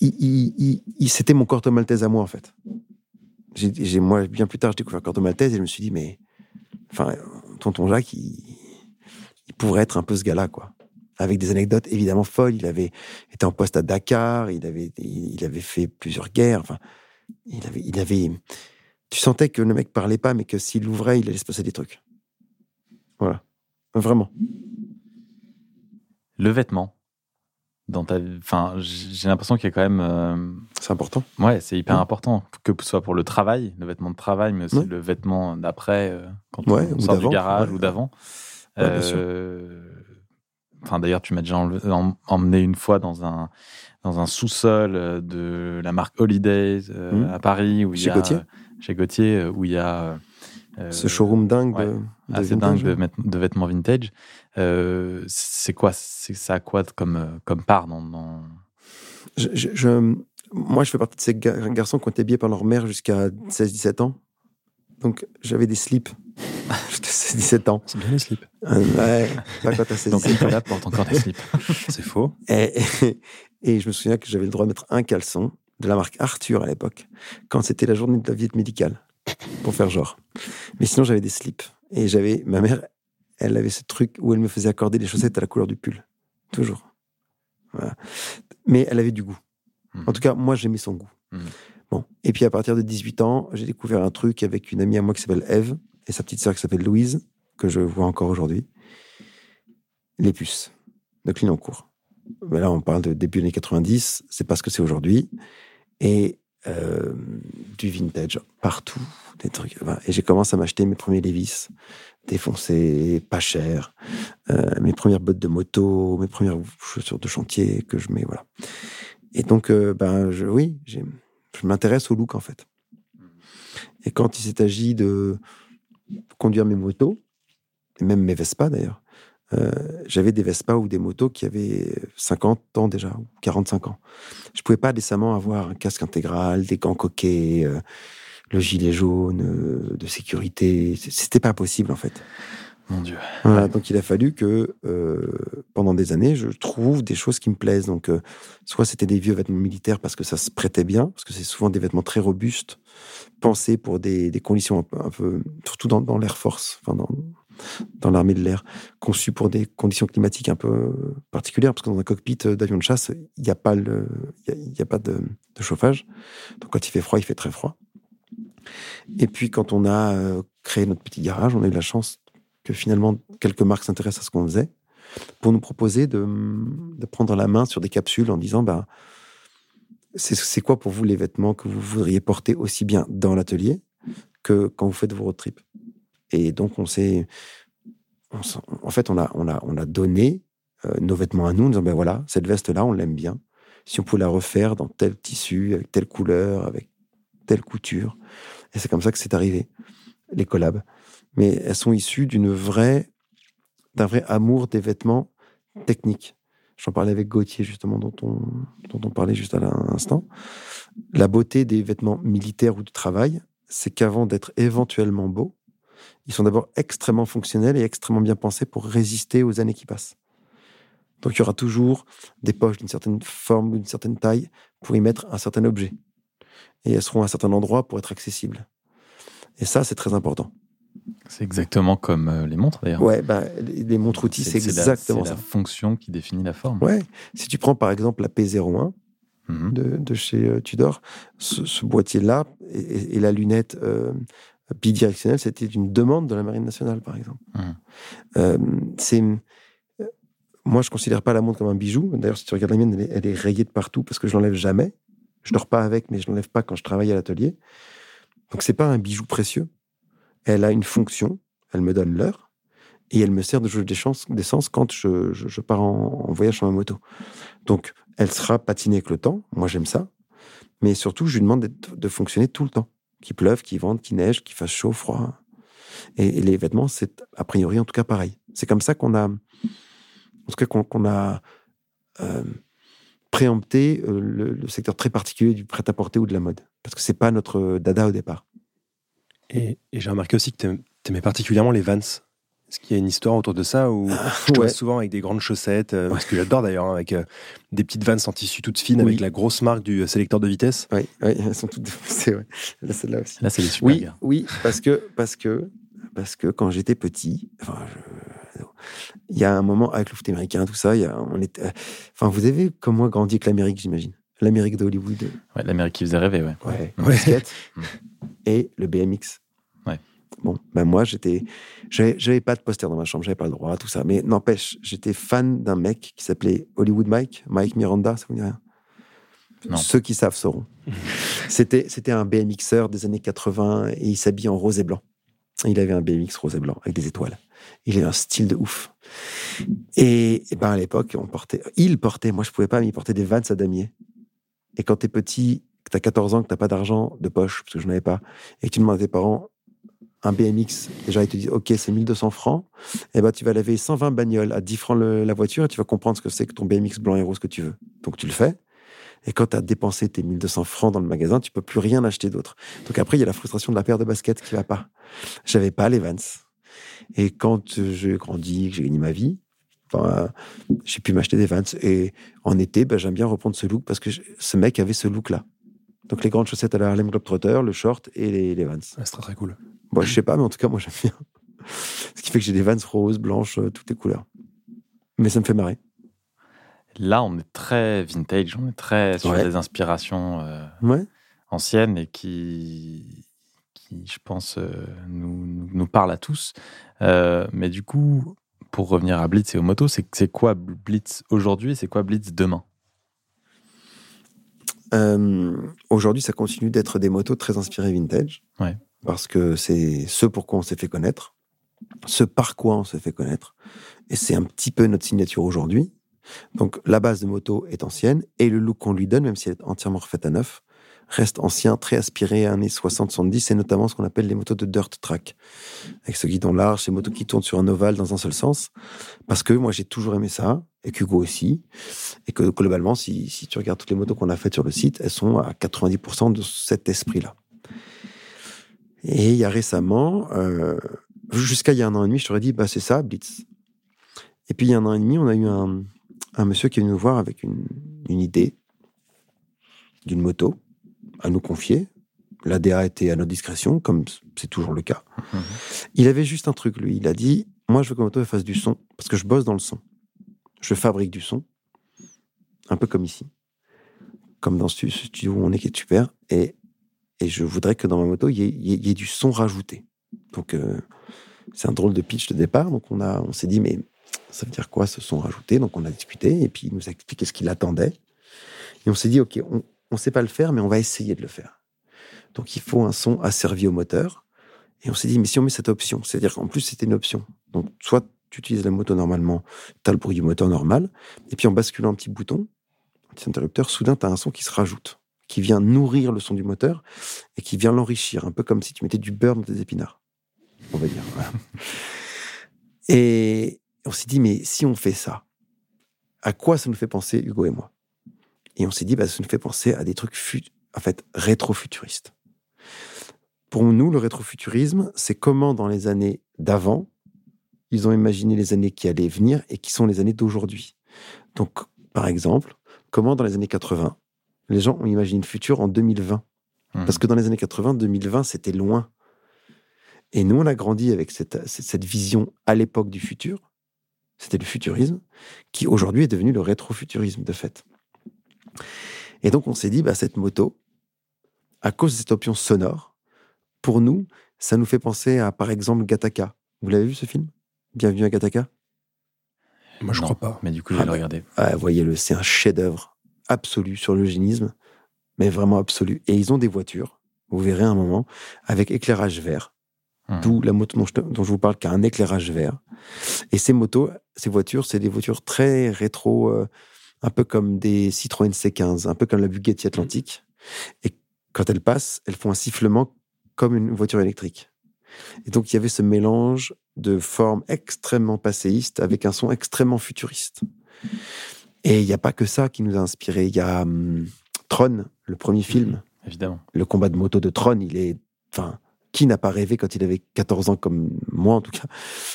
il, c'était mon corto maltese à moi, en fait. J'ai, moi, bien plus tard, j'ai découvert corto maltese et je me suis dit, mais, enfin, tonton Jacques, il, pourrait être un peu ce gars-là, quoi. Avec des anecdotes évidemment folles. Il avait été en poste à Dakar, il avait, il avait fait plusieurs guerres. Enfin, il avait, il avait. Tu sentais que le mec parlait pas, mais que s'il l'ouvrait, il allait se passer des trucs. Voilà. Vraiment. Le vêtement dans ta enfin j'ai l'impression qu'il y a quand même euh, c'est important ouais c'est hyper important que ce soit pour le travail le vêtement de travail mais aussi le vêtement d'après euh, quand on sort du garage ou d'avant euh, enfin d'ailleurs tu m'as déjà emmené une fois dans un dans un sous-sol de la marque Holidays mmh. à Paris où il y a Gauthier. chez Gauthier où il y a ce showroom dingue de, assez dingue de, vêtements vintage euh, c'est quoi c'est ça a quoi comme euh, comme part dans, Je, moi je fais partie de ces garçons qui ont été habillés par leur mère jusqu'à 16-17 ans Donc, j'avais des slips jusqu'à 17 ans. C'est bien les slips. Euh, ouais, pas quand t'as 16 Donc, Nicolas porte encore des slips. C'est faux. Et, et, et je me souviens que j'avais le droit de mettre un caleçon de la marque Arthur à l'époque, quand c'était la journée de la visite médicale, pour faire genre. Mais sinon, j'avais des slips. Et j'avais, ma mère, elle avait ce truc où elle me faisait accorder les chaussettes à la couleur du pull. Toujours. Voilà. Mais elle avait du goût. En tout cas, moi, j'aimais son goût. Mhm. Bon. Et puis, à partir de 18 ans, j'ai découvert un truc avec une amie à moi qui s'appelle Eve et sa petite sœur qui s'appelle Louise, que je vois encore aujourd'hui. Les puces de Clignancourt. Ben là, on parle de début années 90, c'est pas ce que c'est aujourd'hui. Et euh, du vintage partout, des trucs. Et j'ai commencé à m'acheter mes premiers Levis, défoncés, pas chers, euh, mes premières bottes de moto, mes premières chaussures de chantier que je mets, voilà. Et donc, euh, ben, je, oui, j'ai- je m'intéresse au look en fait. Et quand il s'est agi de conduire mes motos, et même mes Vespa d'ailleurs, euh, j'avais des Vespa ou des motos qui avaient 50 ans déjà, ou 45 ans. Je pouvais pas décemment avoir un casque intégral, des gants coquets, euh, le gilet jaune euh, de sécurité. C'était pas possible en fait. Mon Dieu. Voilà, donc il a fallu que euh, pendant des années, je trouve des choses qui me plaisent. Donc, euh, soit c'était des vieux vêtements militaires parce que ça se prêtait bien, parce que c'est souvent des vêtements très robustes, pensés pour des, des conditions un peu, un peu- surtout dans, dans l'Air Force, enfin dans, dans l'armée de l'air, conçus pour des conditions climatiques un peu particulières, parce que dans un cockpit d'avion de chasse, il n'y a pas, le, y a, il y a pas de, de chauffage. Donc quand il fait froid, il fait très froid. Et puis quand on a euh, créé notre petit garage, on a eu la chance que finalement quelques marques s'intéressent à ce qu'on faisait pour nous proposer de, prendre la main sur des capsules en disant ben, c'est quoi pour vous les vêtements que vous voudriez porter aussi bien dans l'atelier que quand vous faites vos road trips? Et donc on s'est. En fait, on a, on a, on a donné euh, nos vêtements à nous en disant ben voilà, cette veste-là, on l'aime bien. Si on pouvait la refaire dans tel tissu, avec telle couleur, avec telle couture. Et c'est comme ça que c'est arrivé, les collabs mais elles sont issues d'un vrai amour des vêtements techniques. J'en parlais avec Gauthier, justement, dont on, dont on parlait juste à l'instant. La beauté des vêtements militaires ou de travail, c'est qu'avant d'être éventuellement beaux, ils sont d'abord extrêmement fonctionnels et extrêmement bien pensés pour résister aux années qui passent. Donc il y aura toujours des poches d'une certaine forme ou d'une certaine taille pour y mettre un certain objet. Et elles seront à un certain endroit pour être accessibles. Et ça, c'est très important. C'est exactement comme euh, les montres d'ailleurs. Ouais, bah, les montres outils, c'est la- exactement c'est ça. la fonction qui définit la forme. Ouais. Si tu prends par exemple la P01 Mhm. de, de chez euh, Tudor, ce, ce boîtier-là et, la lunette euh, bidirectionnelle, c'était une demande de la Marine nationale, par exemple. Mhm. Euh, c'est moi, je considère pas la montre comme un bijou. D'ailleurs, si tu regardes la mienne, elle est, elle est rayée de partout parce que je l'enlève jamais. Je dors pas avec, mais je l'enlève pas quand je travaille à l'atelier. Donc, c'est pas un bijou précieux. Elle a une fonction. Elle me donne l'heure et elle me sert de jauge d'essence quand je, pars en, voyage sur ma moto. Donc, elle sera patinée avec le temps. Moi, j'aime ça. Mais surtout, je lui demande de fonctionner tout le temps. Qu'il pleuve, qu'il vente, qu'il neige, qu'il fasse chaud, froid. Et, les vêtements, c'est a priori en tout cas pareil. C'est comme ça qu'on a, en tout cas qu'on qu'on a euh, préempté euh, le, le secteur très particulier du prêt-à-porter ou de la mode. Parce que c'est pas notre dada au départ. Et, et j'ai remarqué aussi que t'aim- t'aimais particulièrement les Vans. Est-ce qu'il y a une histoire autour de ça ou je te vois ouais. souvent avec des grandes chaussettes, euh, ce que j'adore d'ailleurs, hein, avec euh, des petites Vans en tissu toutes fines, Oui. avec la grosse marque du euh, sélecteur de vitesse. Oui, oui, elles sont toutes c'est vrai. Là, celle-là aussi. Là, c'est les super Oui, gars. oui, parce que parce que parce que quand j'étais petit, enfin, je- il y a un moment avec le foot américain, tout ça, il y a, on était, euh, enfin, vous avez comme moi grandi avec l'Amérique, j'imagine, l'Amérique d'Hollywood, Ouais, L'Amérique qui faisait rêver, ouais. ouais, basket et le BMX. Ouais. Bon, ben moi j'étais, j'avais pas de poster dans ma chambre, j'avais pas le droit, tout ça, mais n'empêche, j'étais fan d'un mec qui s'appelait Hollywood Mike, Mike Miranda, ça vous dit rien? Non. Ceux qui savent sauront. C'était, c'était un BMXeur des années 80 et il s'habille en rose et blanc. Il avait un BMX rose et blanc avec des étoiles. Il avait un style de ouf. Et, et ben à l'époque, on portait, il portait, moi je pouvais pas, mais il portait des Vans à damier. Et quand t'es petit, que t'as 14 ans, que t'as pas d'argent de poche, parce que je n'avais pas, et que tu demandes à tes parents un BMX, déjà ils te disent, ok, c'est 1200 francs, et ben tu vas laver 120 bagnoles à 10 francs la voiture et tu vas comprendre ce que c'est que ton BMX blanc et rose que tu veux. Donc tu le fais. Et quand tu as dépensé tes 1200 francs dans le magasin, tu peux plus rien acheter d'autre. Donc après, il y a la frustration de la paire de baskets qui va pas. J'avais pas les Vans. Et quand j'ai grandi, que j'ai gagné ma vie, enfin, j'ai pu m'acheter des Vans. Et en été, ben, j'aime bien reprendre ce look parce que ce mec avait ce look-là. Donc les grandes chaussettes à la Harlem Globetrotter, le short et les, les Vans. c'est très très cool. Bon, je sais pas, mais en tout cas, moi j'aime bien. Ce qui fait que j'ai des Vans roses, blanches, euh, toutes les couleurs. Mais ça me fait marrer. Là, on est très vintage, on est très sur des inspirations euh, anciennes et qui, qui je pense, euh, nous, nous, parlent à tous. mais du coup, pour revenir à Blitz et aux motos, c'est quoi Blitz aujourd'hui et c'est quoi Blitz demain? Aujourd'hui, ça continue d'être des motos très inspirées vintage. Parce que c'est ce pourquoi on s'est fait connaître ce par quoi on s'est fait connaître. Et c'est un petit peu notre signature aujourd'hui. Donc la base de moto est ancienne et le look qu'on lui donne, même si elle est entièrement refaite à neuf, reste ancien, très aspiré années 60-70 et notamment ce qu'on appelle les motos de dirt track. Avec ce guidon large, ces motos qui tournent sur un ovale dans un seul sens. Parce que moi j'ai toujours aimé ça, et Hugo aussi. Et que globalement, si, si tu regardes toutes les motos qu'on a faites sur le site, elles sont à 90% de cet esprit-là. Et il y a récemment, euh, Jusqu'à il y a un an et demi, je t'aurais dit, bah, c'est ça, Blitz. Et puis, il y a un an et demi, on a eu un, un monsieur qui est venu nous voir avec une, une idée d'une moto à nous confier. L'ADA était à notre discrétion, comme c'est toujours le cas. Mhm. Il avait juste un truc, lui. Il a dit Moi, je veux que ma moto fasse du son, parce que je bosse dans le son. Je fabrique du son, un peu comme ici, comme dans ce studio où on est, qui est super. Et, et je voudrais que dans ma moto, il y, ait, du son rajouté. Donc, euh, c'est un drôle de pitch de départ. Donc, on, a, on s'est dit, mais ça veut dire quoi ce son rajouté? Donc, on a discuté et puis il nous a expliqué ce qu'il attendait. Et on s'est dit, OK, on ne sait pas le faire, mais on va essayer de le faire. Donc, il faut un son asservi au moteur. Et on s'est dit, mais si on met cette option, c'est-à-dire qu'en plus, c'était une option. Donc, soit tu utilises la moto normalement, tu as le bruit du moteur normal, et puis en basculant un petit bouton, un petit interrupteur, soudain, tu as un son qui se rajoute, qui vient nourrir le son du moteur et qui vient l'enrichir, un peu comme si tu mettais du beurre dans tes épinards on va dire. Et on s'est dit, mais si on fait ça, à quoi ça nous fait penser, Hugo et moi? Et on s'est dit, bah, ça nous fait penser à des trucs, en fait, rétrofuturistes. Pour nous, le rétrofuturisme, c'est comment dans les années d'avant, ils ont imaginé les années qui allaient venir et qui sont les années d'aujourd'hui. Donc, par exemple, comment dans les années 80, les gens ont imaginé le futur en 2020 mmh. Parce que dans les années 80, 2020, c'était loin. Et nous, on a grandi avec cette, cette vision à l'époque du futur. C'était le futurisme, qui aujourd'hui est devenu le rétrofuturisme, de fait. Et donc, on s'est dit, bah, cette moto, à cause de cette option sonore, pour nous, ça nous fait penser à, par exemple, Gataka. Vous l'avez vu ce film? Bienvenue à Gataka Moi, je ne crois pas. Mais du coup, je vais ah le bah, regarder. Ah, Voyez-le, c'est un chef-d'œuvre absolu sur l'eugénisme, mais vraiment absolu. Et ils ont des voitures, vous verrez un moment, avec éclairage vert. Mmh. D'où la moto dont je, dont je, vous parle, qui a un éclairage vert. Et ces motos, ces voitures, c'est des voitures très rétro, euh, un peu comme des Citroën C15, un peu comme la Bugatti Atlantique. Et quand elles passent, elles font un sifflement comme une voiture électrique. Et donc, il y avait ce mélange de formes extrêmement passéistes avec un son extrêmement futuriste. Et il n'y a pas que ça qui nous a inspiré. Il y a hum, Tron, le premier film. Mmh, évidemment. Le combat de moto de Tron, il est, enfin, qui n'a pas rêvé quand il avait 14 ans, comme moi en tout cas,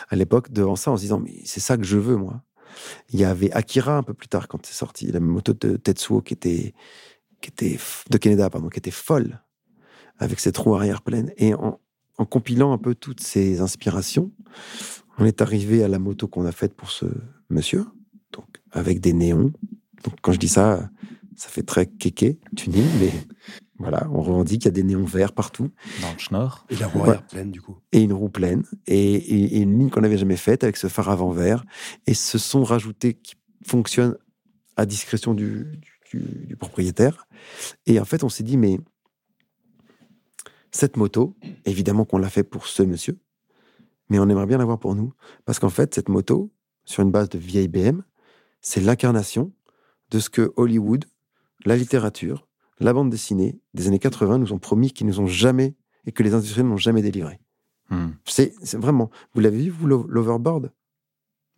à l'époque, devant ça, en se disant, mais c'est ça que je veux, moi. Il y avait Akira un peu plus tard quand c'est sorti, la moto de Tetsuo qui était, qui était, de Canada, pardon, qui était folle, avec cette roue arrière pleine. Et en, en compilant un peu toutes ces inspirations, on est arrivé à la moto qu'on a faite pour ce monsieur, donc avec des néons. Donc quand je dis ça, ça fait très kéké, tuning, mais voilà, on revendique qu'il y a des néons verts partout. Dans le Schnorr. Et la roue pleine, du coup. Et une roue pleine. Et, une ligne qu'on n'avait jamais faite avec ce phare avant vert. Et ce son rajouté qui fonctionne à discrétion du, du, propriétaire. Et en fait, on s'est dit, mais cette moto, évidemment qu'on l'a fait pour ce monsieur, mais on aimerait bien l'avoir pour nous. Parce qu'en fait, cette moto, sur une base de vieille BM, c'est l'incarnation de ce que Hollywood, la littérature, la bande dessinée des années 80 nous ont promis qu'ils nous ont jamais et que les industriels n'ont jamais délivré. Hmm. C'est vraiment. Vous l'avez vu, vous, l'overboard?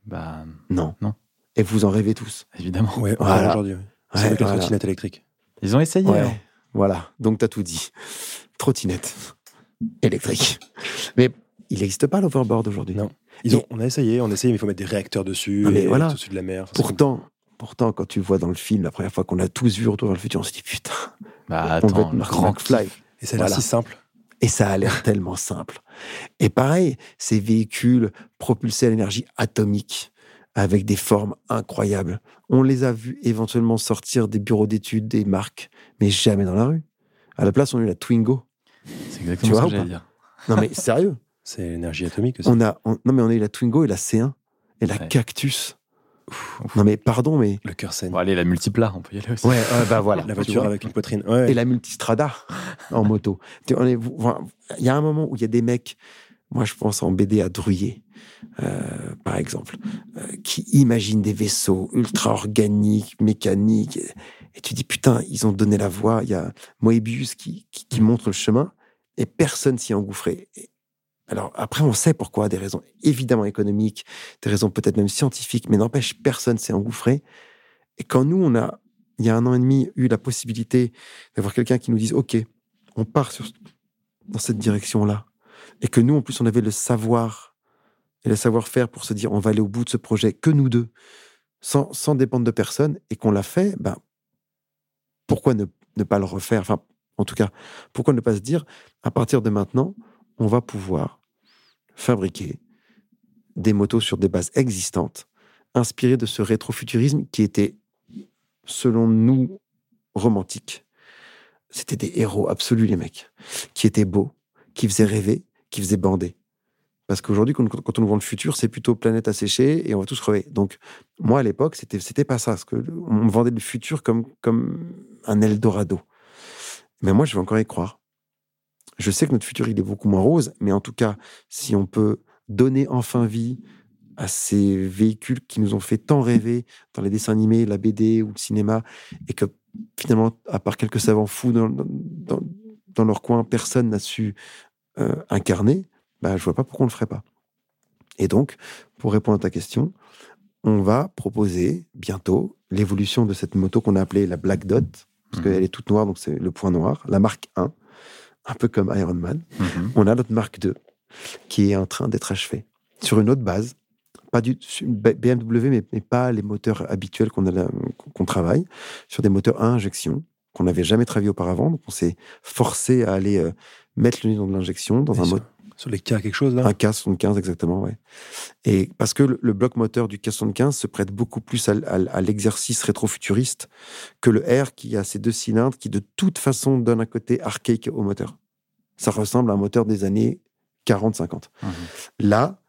Bah. Non. Non. Et vous en rêvez tous. Évidemment. Ouais, aujourd'hui. C'est avec la trottinette électrique. Ils ont essayé. Ouais. hein. Voilà, donc t'as tout dit. Trottinette électrique. Mais il n'existe pas l'overboard aujourd'hui. Non. Ils ont, on a essayé, on a essayé, mais il faut mettre des réacteurs dessus, mais et voilà. au-dessus de la mer. Pourtant, pourtant, quand tu le vois dans le film, la première fois qu'on a tous vu Retour vers le futur, on se dit putain. Bah On veut attends, Marty grand McFly. Et ça a l'air Voilà. si simple. Et ça a l'air tellement simple. Et pareil, ces véhicules propulsés à l'énergie atomique, avec des formes incroyables. On les a vus éventuellement sortir des bureaux d'études, des marques, mais jamais dans la rue. À la place, on a eu la Twingo. C'est Tu exactement vois ce ou que j'allais pas dire. Non mais sérieux, C'est l'énergie atomique aussi. on a, on- non mais on a eu la Twingo et la C1 et la Ouais. Cactus. Ouf. Non mais pardon, mais Le cœur saigne. Bon, allez, la multipla, on peut y aller aussi. ouais, ouais, bah voilà. La tu voiture avec une poitrine. Ouais. et la multistrada en moto. Il y a un moment où il y a des mecs, moi je pense en BD à Druyer, euh, par exemple, euh, qui imaginent des vaisseaux ultra organiques, mécaniques. Et, et tu dis, putain, ils ont donné la voie. Il y a Moebius qui, qui, qui montre le chemin et personne s'y est engouffré. Et- alors après, on sait pourquoi, des raisons évidemment économiques, des raisons peut-être même scientifiques, mais n'empêche, personne s'est engouffré. Et quand nous, on a, il y a un an et demi, eu la possibilité d'avoir quelqu'un qui nous dise OK, on part dans cette direction-là. Et que nous, en plus, on avait le savoir et le savoir-faire pour se dire on va aller au bout de ce projet, que nous deux, sans, sans dépendre de personne, et qu'on l'a fait, ben, pourquoi ne, ne pas le refaire? Enfin, en tout cas, pourquoi ne pas se dire à partir de maintenant, on va pouvoir fabriquer des motos sur des bases existantes, inspirées de ce rétrofuturisme qui était, selon nous, romantique. C'était des héros absolus, les mecs, qui étaient beaux, qui faisaient rêver, qui faisaient bander. Parce qu'aujourd'hui, quand, on nous vend le futur, c'est plutôt planète asséchée et on va tous crever. Donc, moi, à l'époque, c'était, c'était pas ça. Parce que on vendait le futur comme, comme un Eldorado. Mais moi, je vais encore y croire. Je sais que notre futur, il est beaucoup moins rose, mais en tout cas, si on peut donner enfin vie à ces véhicules qui nous ont fait tant rêver dans les dessins animés, la BD ou le cinéma, et que finalement, à part quelques savants fous dans, dans, dans leur coin, personne n'a su euh, incarner, bah, je vois pas pourquoi on le ferait pas. Et donc, pour répondre à ta question, on va proposer bientôt l'évolution de cette moto qu'on a appelée la Black Dot, parce Mhm. qu'elle est toute noire, donc c'est le point noir, la marque 1, un peu comme Iron Man. Mhm. On a notre marque 2, qui est en train d'être achevée, sur une autre base, pas du BMW, mais, mais pas les moteurs habituels qu'on travaille, sur des moteurs à injection qu'on n'avait jamais travaillé auparavant. Donc on s'est forcé à aller euh, mettre le nez dans de l'injection, dans Et un sur, les cas, quelque chose là? Un K75 exactement, ouais. Et parce que le, le bloc moteur du K75 se prête beaucoup plus à, à à l'exercice rétrofuturiste que le R qui a ses deux cylindres qui de toute façon donne un côté archaïque au moteur. Ça ressemble à un moteur des années 40-50. Mhm. Là,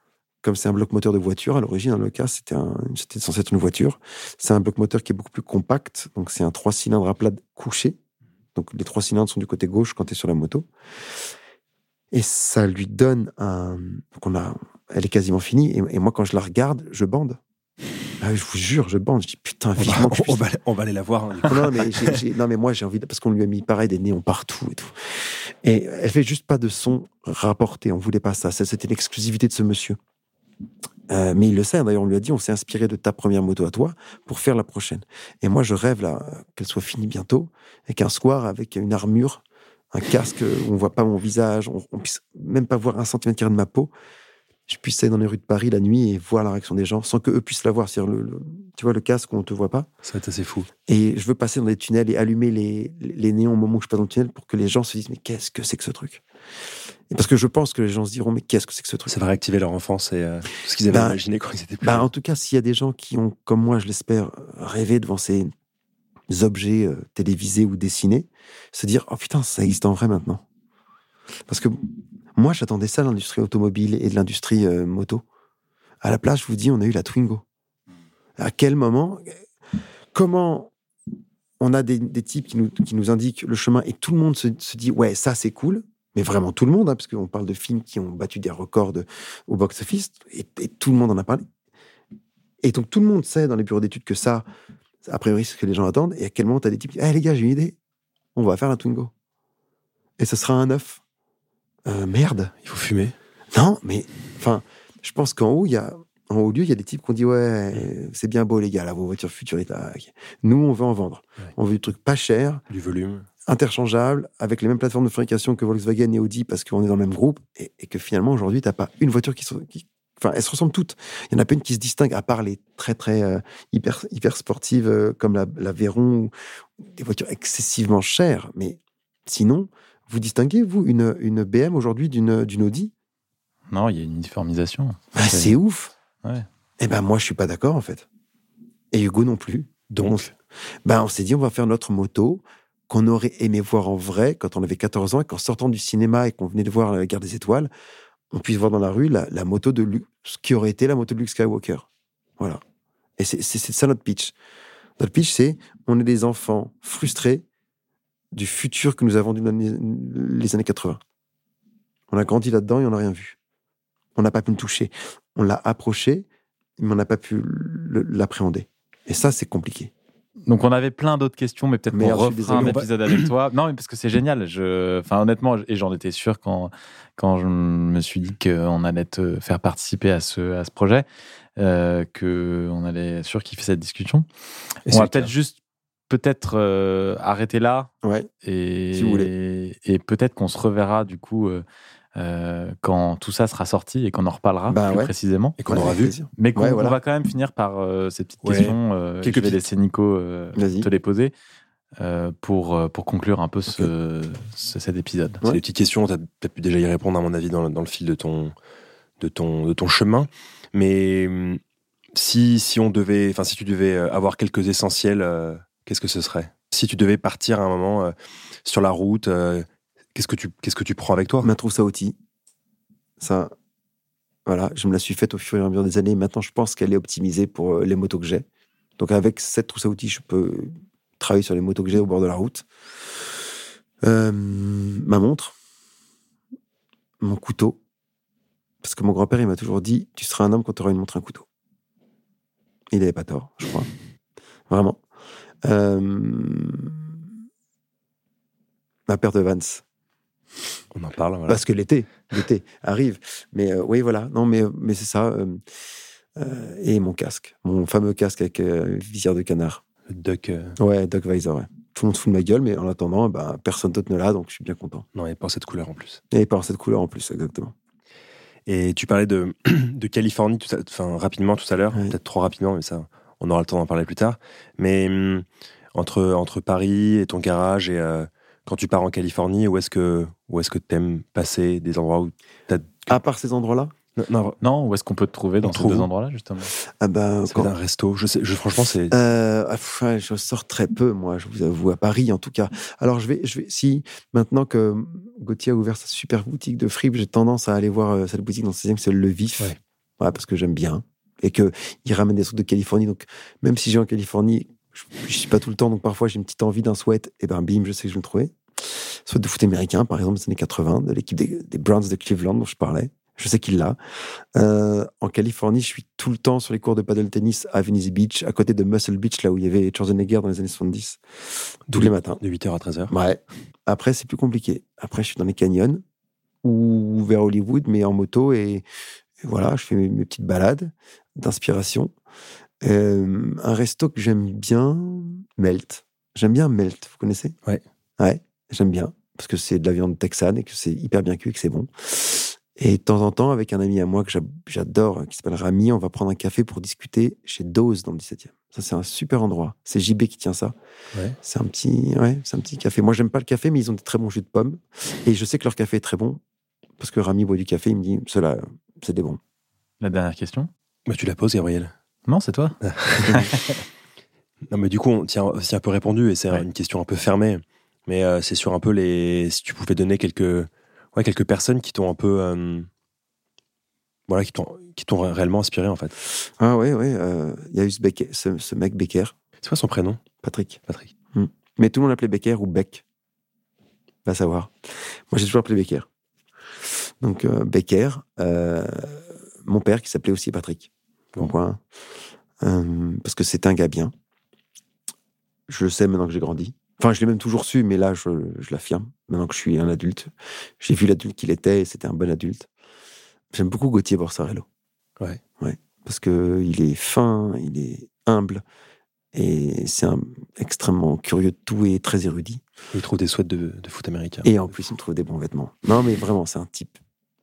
comme c'est un bloc moteur de voiture, à l'origine, le cas, c'était un- c'était censé être une voiture. C'est un bloc moteur qui est beaucoup plus compact. Donc, c'est un trois cylindres à plat couché. Donc, les trois cylindres sont du côté gauche quand tu es sur la moto. Et ça lui donne un. Donc, on a... Elle est quasiment finie. Et, et moi, quand je la regarde, je bande. Ah, je vous jure, je bande. Je dis putain, on va, on, va, on va aller la voir. hein. non, mais non, moi, j'ai envie de... Parce qu'on lui a mis pareil des néons partout et tout. Et elle fait juste pas de son rapporté. On voulait pas ça. C'était l'exclusivité de ce monsieur. Euh, mais il le sait. D'ailleurs, on lui a dit on s'est inspiré de ta première moto à toi pour faire la prochaine. Et moi, je rêve là qu'elle soit finie bientôt. Avec un square, avec une armure, un casque où on voit pas mon visage. On, on puisse même pas voir un centimètre carré de ma peau. Je puisse aller dans les rues de Paris la nuit et voir la réaction des gens sans qu'eux puissent la voir. Le, le- tu vois, le casque où on te voit pas. Ça va être assez fou. Et je veux passer dans des tunnels et allumer les, les néons au moment où je passe dans le tunnel pour que les gens se disent mais qu'est-ce que c'est que ce truc? Et Parce que je pense que les gens se diront mais qu'est-ce que c'est que ce truc? Ça va réactiver leur enfance et euh, tout ce qu'ils avaient Bah, imaginé quand ils étaient plus bah. En tout cas, s'il y a des gens qui ont, comme moi je l'espère, rêvé devant ces objets euh, télévisés ou dessinés, se dire oh putain ça existe en vrai maintenant. Parce que moi j'attendais ça de l'industrie automobile et de l'industrie euh, moto. À la place, je vous dis, on a eu la Twingo. À quel moment Comment on a des, des types qui nous, qui nous indiquent le chemin et tout le monde se, se dit ouais ça c'est cool mais vraiment tout le monde hein, parce qu'on parle de films qui ont battu des records au box-office et tout le monde en a parlé et donc tout le monde sait dans les bureaux d'études que ça a priori c'est ce que les gens attendent et à quel moment tu as des types qui Eh les gars j'ai une idée on va faire un Twingo et ce sera un neuf Euh, merde Il faut fumer. non, mais enfin, je pense qu'en haut, il y a en haut lieu, il y a des types qui ont dit Ouais, c'est bien beau, les gars, là, vos voitures futuristes. Nous, on veut en vendre. On veut du truc pas cher. Du volume. Interchangeable, avec les mêmes plateformes de fabrication que Volkswagen et Audi, parce qu'on est dans le même groupe, et, que finalement, aujourd'hui, tu n'as pas une voiture qui, qui, Enfin, elles se ressemblent toutes. Il n'y en a pas une qui se distingue, à part les très, très euh, hyper, hyper sportives euh, comme la, la Véron, ou des voitures excessivement chères. Mais sinon, vous distinguez, vous, une, une BM aujourd'hui d'une Audi? Non, il y a une uniformisation. Bah, c'est ouf. Ouais. Eh ben, moi, je suis pas d'accord, en fait. Et Hugo non plus. Donc, ben, on s'est dit, on va faire notre moto qu'on aurait aimé voir en vrai quand on avait 14 ans et qu'en sortant du cinéma et qu'on venait de voir la guerre des étoiles, on puisse voir dans la rue la, moto de Luke, ce qui aurait été la moto de Luke Skywalker. Voilà. Et c'est ça notre pitch. Notre pitch, c'est on est des enfants frustrés du futur que nous avons dans les années 80. On a grandi là-dedans et on n'a rien vu. On n'a pas pu le toucher. On l'a approché, mais on n'a pas pu l'appréhender. Et ça, c'est compliqué. Donc on avait plein d'autres questions, mais peut-être qu'on refera un épisode avec toi. Non, mais parce que c'est génial. Je, enfin honnêtement, et j'en étais sûr quand quand je me suis dit qu'on allait te faire participer à ce à ce projet, euh, que on allait surkiffer cette discussion. on va peut-être juste peut-être euh, arrêter là. Ouais. Et, si vous voulez. Et peut-être qu'on se reverra du coup. Euh, euh, quand tout ça sera sorti et qu'on en reparlera bah plus précisément. Et qu'on aura vu. Mais qu'on va quand même finir par euh, ces petites questions. Euh, je vais laisser Nico te les poser. pour, pour conclure un peu ce, cet épisode. C'est des petites questions, tu as peut-être pu déjà y répondre, à mon avis, dans, dans, le fil de ton, de ton, de ton chemin. Mais hum, si, si, on devait, enfin, si tu devais avoir quelques essentiels, qu'est-ce que ce serait? Si tu devais partir à un moment sur la route, Qu'est-ce que tu, qu'est-ce que tu prends avec toi? Ma trousse à outils. Ça, voilà, je me la suis faite au fur et à mesure des années. Maintenant, je pense qu'elle est optimisée pour euh, les motos que j'ai. Donc, avec cette trousse à outils, je peux travailler sur les motos que j'ai au bord de la route. Euh, ma montre, mon couteau. Parce que mon grand-père, il m'a toujours dit Tu seras un homme quand tu auras une montre, un couteau. Il n'avait pas tort, je crois. Vraiment. Euh, ma paire de Vans. On en parle. Voilà. Parce que l'été, l'été arrive. Mais euh, oui, voilà. Non, mais, mais c'est ça. Euh, euh, et mon casque, mon fameux casque avec visière de canard. Le Duck. Ouais, Duck Visor. Ouais. Tout le monde se fout de ma gueule, mais en attendant, bah, personne d'autre ne l'a, donc je suis bien content. Non, et pas cette couleur en plus. Et pas cette couleur en plus, exactement. Et tu parlais de, de Californie tout enfin, rapidement tout à l'heure, peut-être trop rapidement, mais ça, on aura le temps d'en parler plus tard. Mais hum, entre, entre Paris et ton garage et, quand tu pars en Californie, où est-ce que où est-ce que t'aimes passer des endroits où. À part ces endroits-là? Non, non, où est-ce qu'on peut te trouver dans ces deux endroits-là, justement? Ah ben, quand... un resto, je sais, je, franchement, c'est. Euh, ah, je sors très peu, moi, je vous avoue, à Paris en tout cas. Alors, je vais, je vais, si maintenant que Gauthier a ouvert sa super boutique de fripes, j'ai tendance à aller voir euh, cette boutique dans le 16e, c'est Le Vif. Ouais. parce que j'aime bien. Et qu'il ramène des trucs de Californie. Donc, même si j'ai en Californie, je, suis pas tout le temps, donc parfois j'ai une petite envie d'un sweat, et ben bim, je sais que je vais le trouver. Soit de foot américain, par exemple, des années 80, de l'équipe des, Browns de Cleveland dont je parlais. Je sais qu'il l'a. Euh, en Californie, je suis tout le temps sur les cours de paddle tennis à Venice Beach, à côté de Muscle Beach, là où il y avait Schwarzenegger dans les années 70. Tous les matins. De 8h à 13h. Ouais. Après, c'est plus compliqué. Après, je suis dans les canyons ou vers Hollywood, mais en moto et, voilà, je fais mes, mes petites balades d'inspiration. Euh, un resto que j'aime bien, Melt. J'aime bien Melt, vous connaissez? Ouais. Ouais, j'aime bien, parce que c'est de la viande texane et que c'est hyper bien cuit et que c'est bon. Et de temps en temps, avec un ami à moi que j'adore, qui s'appelle Rami, on va prendre un café pour discuter chez Dose dans le 17e. Ça, c'est un super endroit. C'est JB qui tient ça. Ouais. C'est un petit, ouais, c'est un petit café. Moi, j'aime pas le café, mais ils ont des très bons jus de pommes. Et je sais que leur café est très bon, parce que Rami boit du café, il me dit, cela, c'est des bons. La dernière question? Bah, Tu la poses, Gabriel. Non, c'est toi. non, mais du coup, on tient un peu répondu, et c'est une question un peu fermée. Mais euh, c'est sur un peu les. Si tu pouvais donner quelques, ouais, quelques personnes qui t'ont un peu. Euh, voilà, qui t'ont, qui t'ont réellement inspiré, en fait. Ah, ouais, ouais. Euh, il y a eu ce, ce, mec Becker. C'est quoi son prénom? Patrick. Patrick. Hmm. Mais tout le monde l'appelait Becker ou Beck. Va savoir. Moi, j'ai toujours appelé Becker. Donc, Becker, mon père qui s'appelait aussi Patrick. Bon. point. parce que c'est un gars bien. Je le sais maintenant que j'ai grandi. Enfin, je l'ai même toujours su, mais là, je, l'affirme, maintenant que je suis un adulte. J'ai vu l'adulte qu'il était et c'était un bon adulte. J'aime beaucoup Gauthier Borsarello. Ouais. Ouais. parce que il est fin, il est humble, et c'est un extrêmement curieux de tout et très érudit. Il trouve des souhaits de, foot américain. Et en plus, il me trouve des bons vêtements. Non, mais vraiment, c'est un type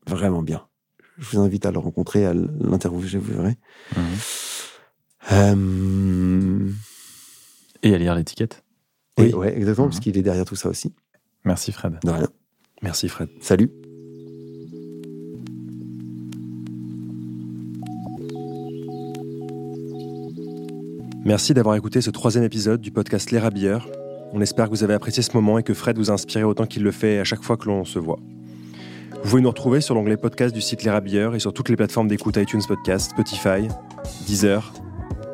vraiment bien. Je vous invite à le rencontrer, à l'interviewer, vous verrez. Mhm. Euh, et à lire l'étiquette. Oui, ouais, exactement, parce mhm. qu'il est derrière tout ça aussi. Merci Fred. De rien. Merci Fred. Salut. Merci d'avoir écouté ce troisième épisode du podcast Les Rabilleurs. On espère que vous avez apprécié ce moment et que Fred vous a inspiré autant qu'il le fait à chaque fois que l'on se voit. Vous pouvez nous retrouver sur l'onglet podcast du site Les Rabilleurs et sur toutes les plateformes d'écoute iTunes Podcast, Spotify, Deezer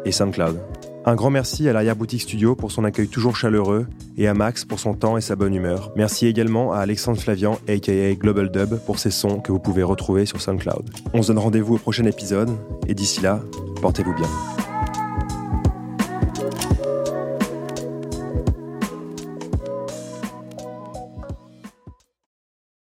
et SoundCloud. Un grand merci à l'arrière-boutique studio pour son accueil toujours chaleureux et à Max pour son temps et sa bonne humeur. Merci également à Alexandre Flavian, aka Global Dub, pour ses sons que vous pouvez retrouver sur SoundCloud. On se donne rendez-vous au prochain épisode et d'ici là, portez-vous bien.